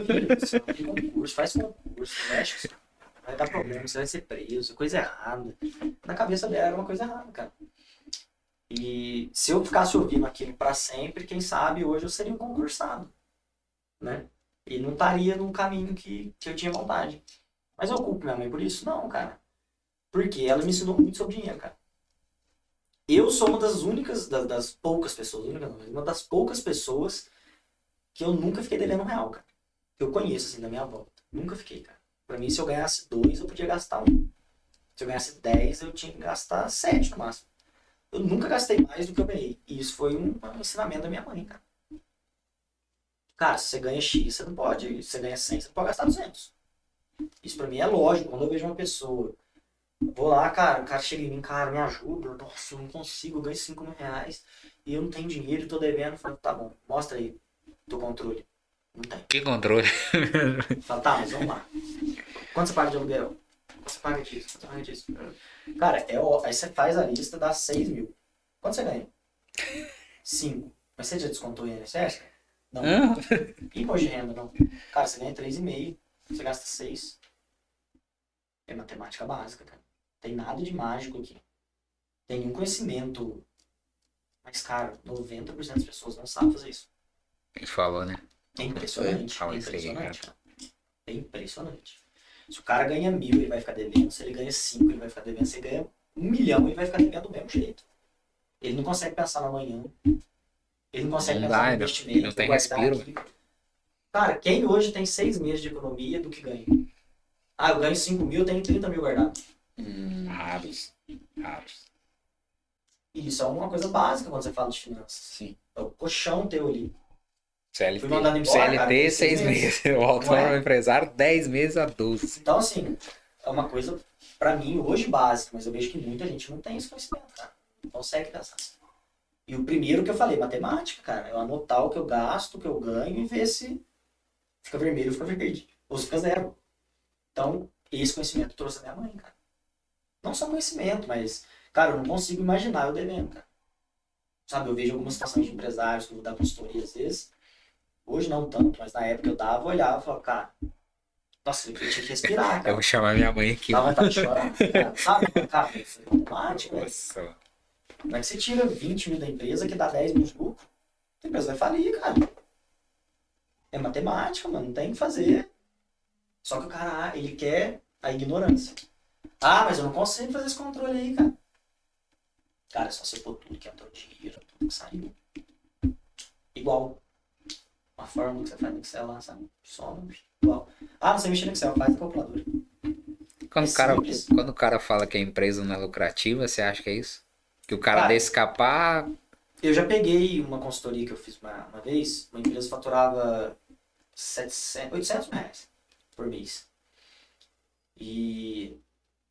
Isso, tem concurso, faz concurso, mexe. Vai dar problema, você vai ser preso, coisa errada. Na cabeça dela era uma coisa errada, cara. E se eu ficasse ouvindo aquilo pra sempre, quem sabe hoje eu seria um concursado, né? E não estaria num caminho que, que eu tinha vontade. Mas eu culpo minha mãe por isso? Não, cara. Porque ela me ensinou muito sobre dinheiro, cara. Eu sou uma das únicas, das, das poucas pessoas, única não, uma das poucas pessoas que eu nunca fiquei devendo um real, cara que eu conheço, assim, da minha volta. Nunca fiquei, cara. Pra mim, se eu ganhasse dois, eu podia gastar um. Se eu ganhasse dez, eu tinha que gastar sete no máximo. Eu nunca gastei mais do que eu ganhei. E isso foi um, um ensinamento da minha mãe, cara. Cara, se você ganha X, você não pode. Se você ganha 100, você não pode gastar 200. Isso pra mim é lógico. Quando eu vejo uma pessoa, vou lá, cara, o cara chega em mim, cara, me ajuda. Nossa, eu não consigo, eu ganho 5 mil reais. E eu não tenho dinheiro, tô devendo. Eu falo, tá bom, mostra aí teu controle. Não tem. Que controle. Fala, tá, mas vamos lá. Quanto você paga de aluguel? Quanto você paga disso? Quanto você paga disso? Cara, é, ó- aí você faz a lista, dá 6 mil. Quanto você ganha? 5. Mas você já descontou o INSS? Não. Hã? Imposto de renda, não. Cara, você ganha 3,5. Você gasta 6. É matemática básica, cara. Tem nada de mágico aqui. Tem nenhum conhecimento. Mas, cara, 90% das pessoas não sabem fazer isso. Ele falou, né? É impressionante. Fala é aí, impressionante. É impressionante. Se o cara ganha mil, ele vai ficar devendo. Se ele ganha cinco, ele vai ficar devendo. Se ele ganha um milhão, ele vai ficar devendo do mesmo jeito. Ele não consegue pensar no amanhã. Ele não consegue Não pensar dá, no ele investimento. não tem respiro. aqui. Cara, quem hoje tem seis meses de economia do que ganha? Ah, eu ganho 5 mil, eu tenho 30 mil guardado. Hum, Raros. Raros. E isso é uma coisa básica quando você fala de finanças. sim. É o colchão teu ali. CLT. Fui mandado embora, CLT, cara, seis seis meses. O autônomo empresário, 10 meses a 12. Então, assim, é uma coisa, pra mim, hoje básica, mas eu vejo que muita gente não tem esse conhecimento, cara. Não consegue pensar assim. E o primeiro que eu falei, matemática, cara, é eu anotar o que eu gasto, o que eu ganho e ver se fica vermelho ou fica verde. Ou se fica zero. Então, esse conhecimento trouxe a minha mãe, cara. Não só conhecimento, mas, cara, eu não consigo imaginar eu devendo, cara. Sabe, eu vejo algumas situações de empresários que eu vou dar consultoria às vezes. Hoje não tanto, mas na época eu dava, eu olhava e falava, cara, nossa, eu tinha que respirar, Eu cara. vou chamar minha mãe aqui. Dá vontade de chorar, cara. Sabe, cara, isso é matemática, velho. Nossa. Como é que você tira 20 mil da empresa que dá 10 mil de lucro? A empresa vai falir, cara. É matemática, mano, não tem o que fazer. Só que o cara, ele quer a ignorância. Ah, mas eu não consigo fazer esse controle aí, cara. Cara, é só você pôr tudo que entrou dinheiro, tudo que saiu. Igual. Uma fórmula que você faz no Excel lá, sabe? Só igual. Ah, não sei mexer no Excel, faz na calculadora. Quando, É o cara, simples. quando o cara fala que a empresa não é lucrativa, você acha que é isso? Que o cara Cara, escapar. Eu já peguei uma consultoria que eu fiz uma, uma vez, uma empresa faturava 700, 800 mil reais por mês. E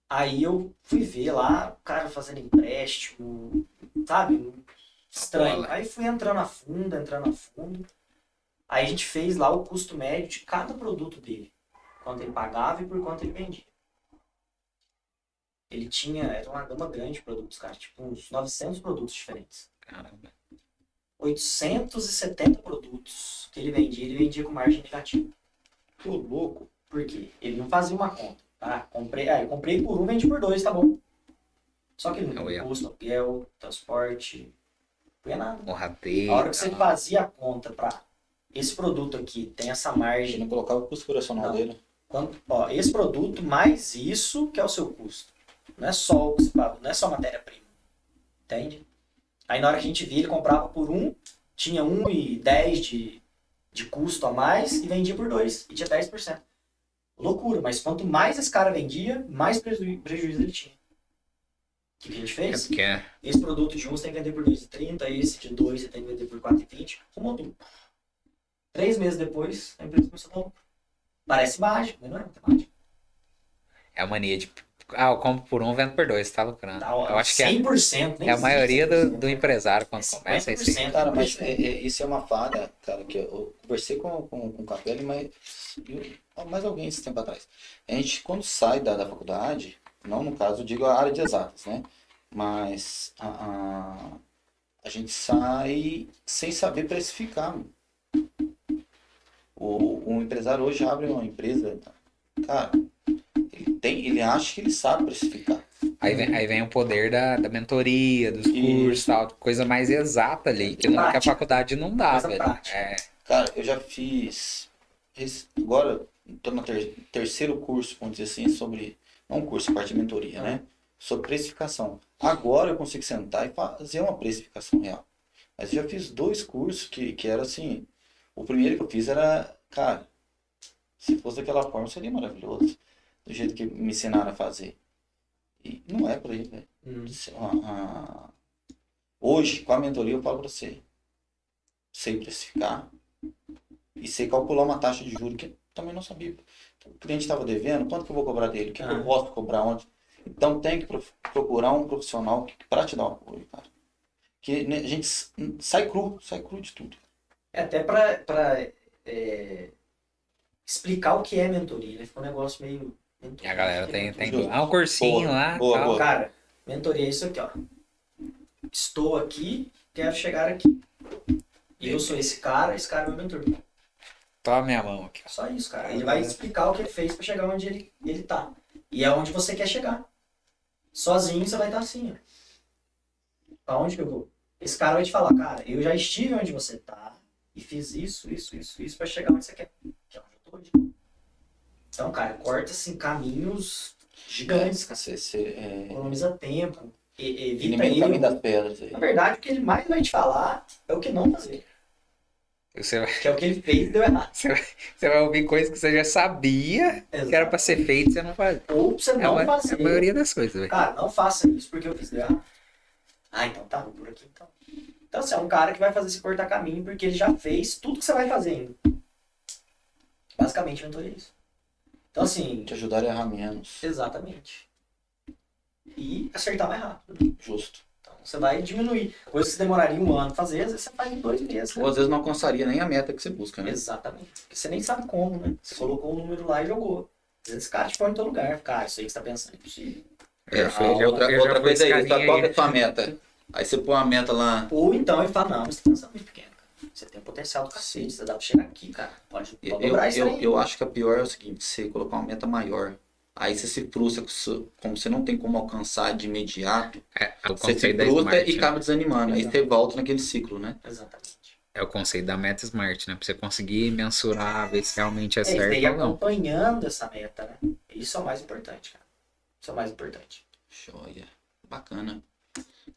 aí eu fui ver lá, o cara fazendo empréstimo, sabe? Estranho. Aí fui entrando a fundo, entrando a fundo. Aí a gente fez lá o custo médio de cada produto dele. Quanto ele pagava e por quanto ele vendia. Ele tinha, era uma gama grande de produtos, cara. Tipo uns 900 produtos diferentes. Caramba. 870 produtos que ele vendia, ele vendia com margem negativa. Tô louco. Por quê? Ele não fazia uma conta. Ah, comprei, ah, eu comprei por um, vendi por dois, tá bom. Só que ele não tinha custo, aluguel, transporte, não tinha nada. Morrateiro. A hora que você fazia a conta pra esse produto aqui tem essa Ele margem, não colocava o custo operacional Não. dele. quanto, ó, esse produto mais isso que é o seu custo. Não é só o que você paga, não é só matéria-prima. Entende? Aí na hora que a gente via, ele comprava por um, tinha 1,10 de, de custo a mais e vendia por dois e tinha 10%. Loucura, mas quanto mais esse cara vendia, mais preju- prejuízo ele tinha. O que, que a gente É fez? porque é- Esse produto de um você tem que vender por 2,30, esse de dois você tem que vender por 4,20. Arrumou tudo. Três meses depois, a empresa começou a dar lucro. Parece mágico, mas não é matemática. é a mania de. Ah, eu compro por um, vendo por dois, tá lucrando. Tá, Eu acho que é, 100%, nem é a existe maioria do, 100%. do empresário quando É começa isso. 50%, Cara, mas por é- isso. é- isso é uma falha, cara, que eu conversei com, com, com o Capelli, mas eu- mais alguém esse tempo atrás. A gente, quando sai da, da faculdade, não no caso, eu digo a área de exatas, né? Mas a, a, a gente sai sem saber precificar. mano. O, o empresário hoje abre uma empresa, cara, tem, ele acha que ele sabe precificar. Aí vem, aí vem o poder da, da mentoria, dos Isso. cursos tal, coisa mais exata ali, que, não, que a faculdade não dá, velho. É, Cara, eu já fiz. Agora, estou no ter- terceiro curso, vamos dizer assim, sobre. Não um curso, parte de mentoria, né? Sobre precificação. Agora eu consigo sentar e fazer uma precificação real. Mas eu já fiz dois cursos que, que era assim. O primeiro que eu fiz era, cara, se fosse daquela forma seria maravilhoso. Do jeito que me ensinaram a fazer. E não é por aí, velho. Hum. Ah, ah, Hoje, com a mentoria, eu falo pra você. Sei precificar e sei calcular uma taxa de juros que eu também não sabia. O cliente estava devendo, quanto que eu vou cobrar dele? O que, que Ah. eu posso cobrar onde? Então tem que pro- procurar um profissional para te dar o apoio, cara. Que né, a gente sai cru, sai cru de tudo. É até pra, pra é, explicar o que é mentoria, né? Ficou um negócio meio. E mentoria, a galera tem, tem ah, um cursinho Boa, lá, boa, boa. Cara, mentoria é isso aqui, ó. Estou aqui, quero chegar aqui. E eu sou esse cara, esse cara é meu mentor. Toma minha mão aqui, ó. Só isso, cara. Ele vai explicar o que ele fez pra chegar onde ele, ele tá. E é onde você quer chegar. Sozinho você vai estar assim, ó. Pra onde que eu vou? Esse cara vai te falar, cara, eu já estive onde você tá e fiz isso, isso, isso, isso pra chegar onde você quer. Que é onde eu tô hoje. Então, cara, corta assim caminhos gigantes, cara. Você, você, é, Economiza tempo, e- evita do caminho das pedras aí. Na verdade, o que ele mais vai te falar é o que não fazer. Você vai, Que é o que ele fez e deu errado. você vai ouvir coisas que você já sabia que era pra ser feito e você não faz. Ou você É, não uma- fazer. é a maioria das coisas, velho. Cara, não faça isso porque eu fiz deu errado. Ah, então tá, vou por aqui então. Então você é um cara que vai fazer esse cortar caminho porque ele já fez tudo que você vai fazer ainda. Basicamente, é isso. Então assim, Te ajudar a errar menos. exatamente. E acertar mais rápido. Justo. Então você vai diminuir. Coisa que você demoraria um ano a fazer, às vezes você faz em dois meses. né? Ou às vezes não alcançaria nem a meta que você busca, né? Exatamente. Porque você nem sabe como, né? Você colocou um número lá e jogou. Às vezes esse cara te põe em todo lugar. Cara, isso aí que você tá pensando é impossível. É, outra, outra coisa qual aí. que é a sua meta? Aí você põe uma meta lá, Ou então ele fala, não, você tá pensando muito pequeno. Você tem um potencial do cacete, você dá pra chegar aqui, cara. Pode, pode eu, dobrar isso eu, aí. eu acho que a pior é o seguinte, você colocar uma meta maior, aí você se frustra, com isso- como você não tem como alcançar de imediato, É, o você se frustra e né? acaba desanimando, aí você volta naquele ciclo, né? Exatamente. É o conceito da meta Smart, né? Pra você conseguir mensurar, ver se realmente é É, e certo daí ou não. acompanhando essa meta, né? Isso é o mais importante, cara. Isso é o mais importante. Joia. Bacana.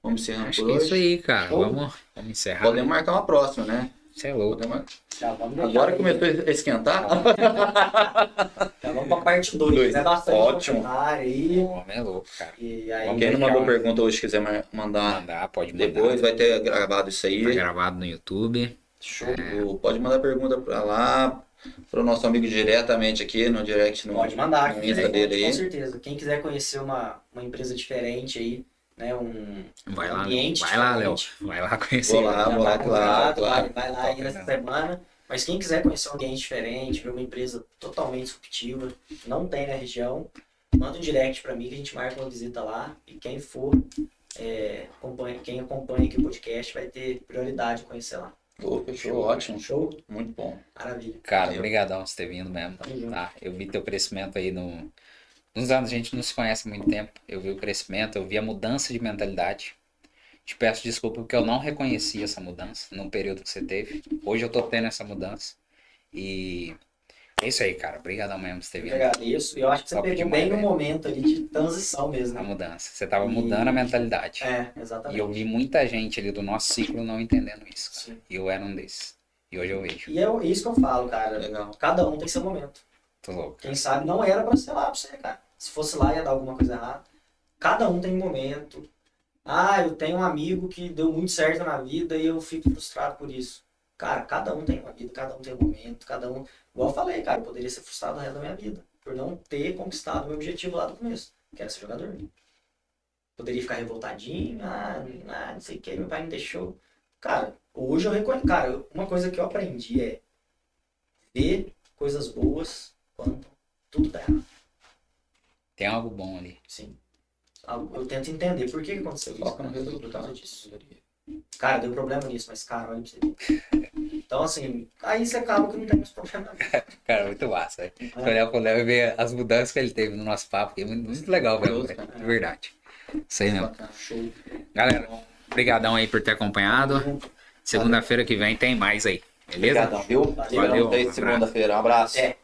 Vamos encerrando Acho por que é hoje. isso aí, cara. Show. Vamos, vamos encerrar. Podemos marcar uma próxima, né? Você é louco. Podemos mar- Já Agora aí. começou a esquentar? Já vamos pra parte 2, Dois. né? Bastante Ótimo. aí. O homem é louco, cara. E aí, Quem não mandou pergunta hoje quiser ma- mandar Mandar, pode mandar. depois, vai ter gravado isso aí. Tá gravado no YouTube. show. O- Pode mandar pergunta pra lá, pro nosso amigo diretamente aqui no direct no, Pode mandar. no Insta quiser, dele com aí. certeza. Quem quiser conhecer uma, uma empresa diferente aí, né, um Vai lá, Léo. ambiente Vai lá, Léo. Vai lá conhecer. Vou lá. Vou tá claro, claro. Vai, vai lá aí nessa semana. Mas quem quiser conhecer um ambiente diferente, ver uma empresa totalmente disruptiva, não tem na região, manda um direct pra mim que a gente marca uma visita lá. E quem for, é, acompanha, quem acompanha aqui o podcast vai ter prioridade conhecer lá. Ô, fechou, ótimo. Show? Muito bom. Maravilha. Cara, obrigadão por ter vindo mesmo. Junto. Tá? Eu vi teu crescimento aí no... nos anos, a gente não se conhece há muito tempo. Eu vi o crescimento, eu vi a mudança de mentalidade. Te peço desculpa porque eu não reconheci essa mudança no período que você teve. Hoje eu tô tendo essa mudança. E é isso aí, cara. Obrigadão mesmo por ter vindo. agradeço. Eu acho que você Top pegou bem no momento ali de transição mesmo. A né? mudança. Você tava E- mudando a mentalidade. É, E exatamente. eu vi muita gente ali do nosso ciclo não entendendo isso. E eu era um desses. E hoje eu vejo. E é isso que eu falo, cara. Legal. Cada um tem seu momento. Tô louco. Quem sabe não era pra ser lá pra você, cara. Se fosse lá ia dar alguma coisa errada. Cada um tem um momento. Ah, eu tenho um amigo que deu muito certo na vida e eu fico frustrado por isso. Cara, cada um tem uma vida, cada um tem um momento, cada um. Igual eu falei, cara, eu poderia ser frustrado o resto da minha vida. Por não ter conquistado o meu objetivo lá do começo, que era ser jogador. Poderia ficar revoltadinho, ah, ah, não sei o que, meu pai me deixou. Cara, hoje eu reconheço. Cara, uma coisa que eu aprendi é ver coisas boas quando tudo dá errado. Tem algo bom ali. Sim. Algo- Eu tento entender por que, que aconteceu isso. Foca no cara. Por resultado. causa disso. Cara, deu problema nisso, mas cara, olha pra você ver. Então, assim, aí você acaba que não tem mais problema. Cara, muito massa. É. Olhar pro Léo e ver as mudanças que ele teve no nosso papo. que é muito, muito legal, velho. Cara. De verdade. Isso aí mesmo. Bacana. Show. Galera, obrigadão aí por ter acompanhado. Segunda-feira que vem tem mais aí. Beleza? Obrigadão, viu? Valeu. Valeu. Segunda-feira. Um abraço. É.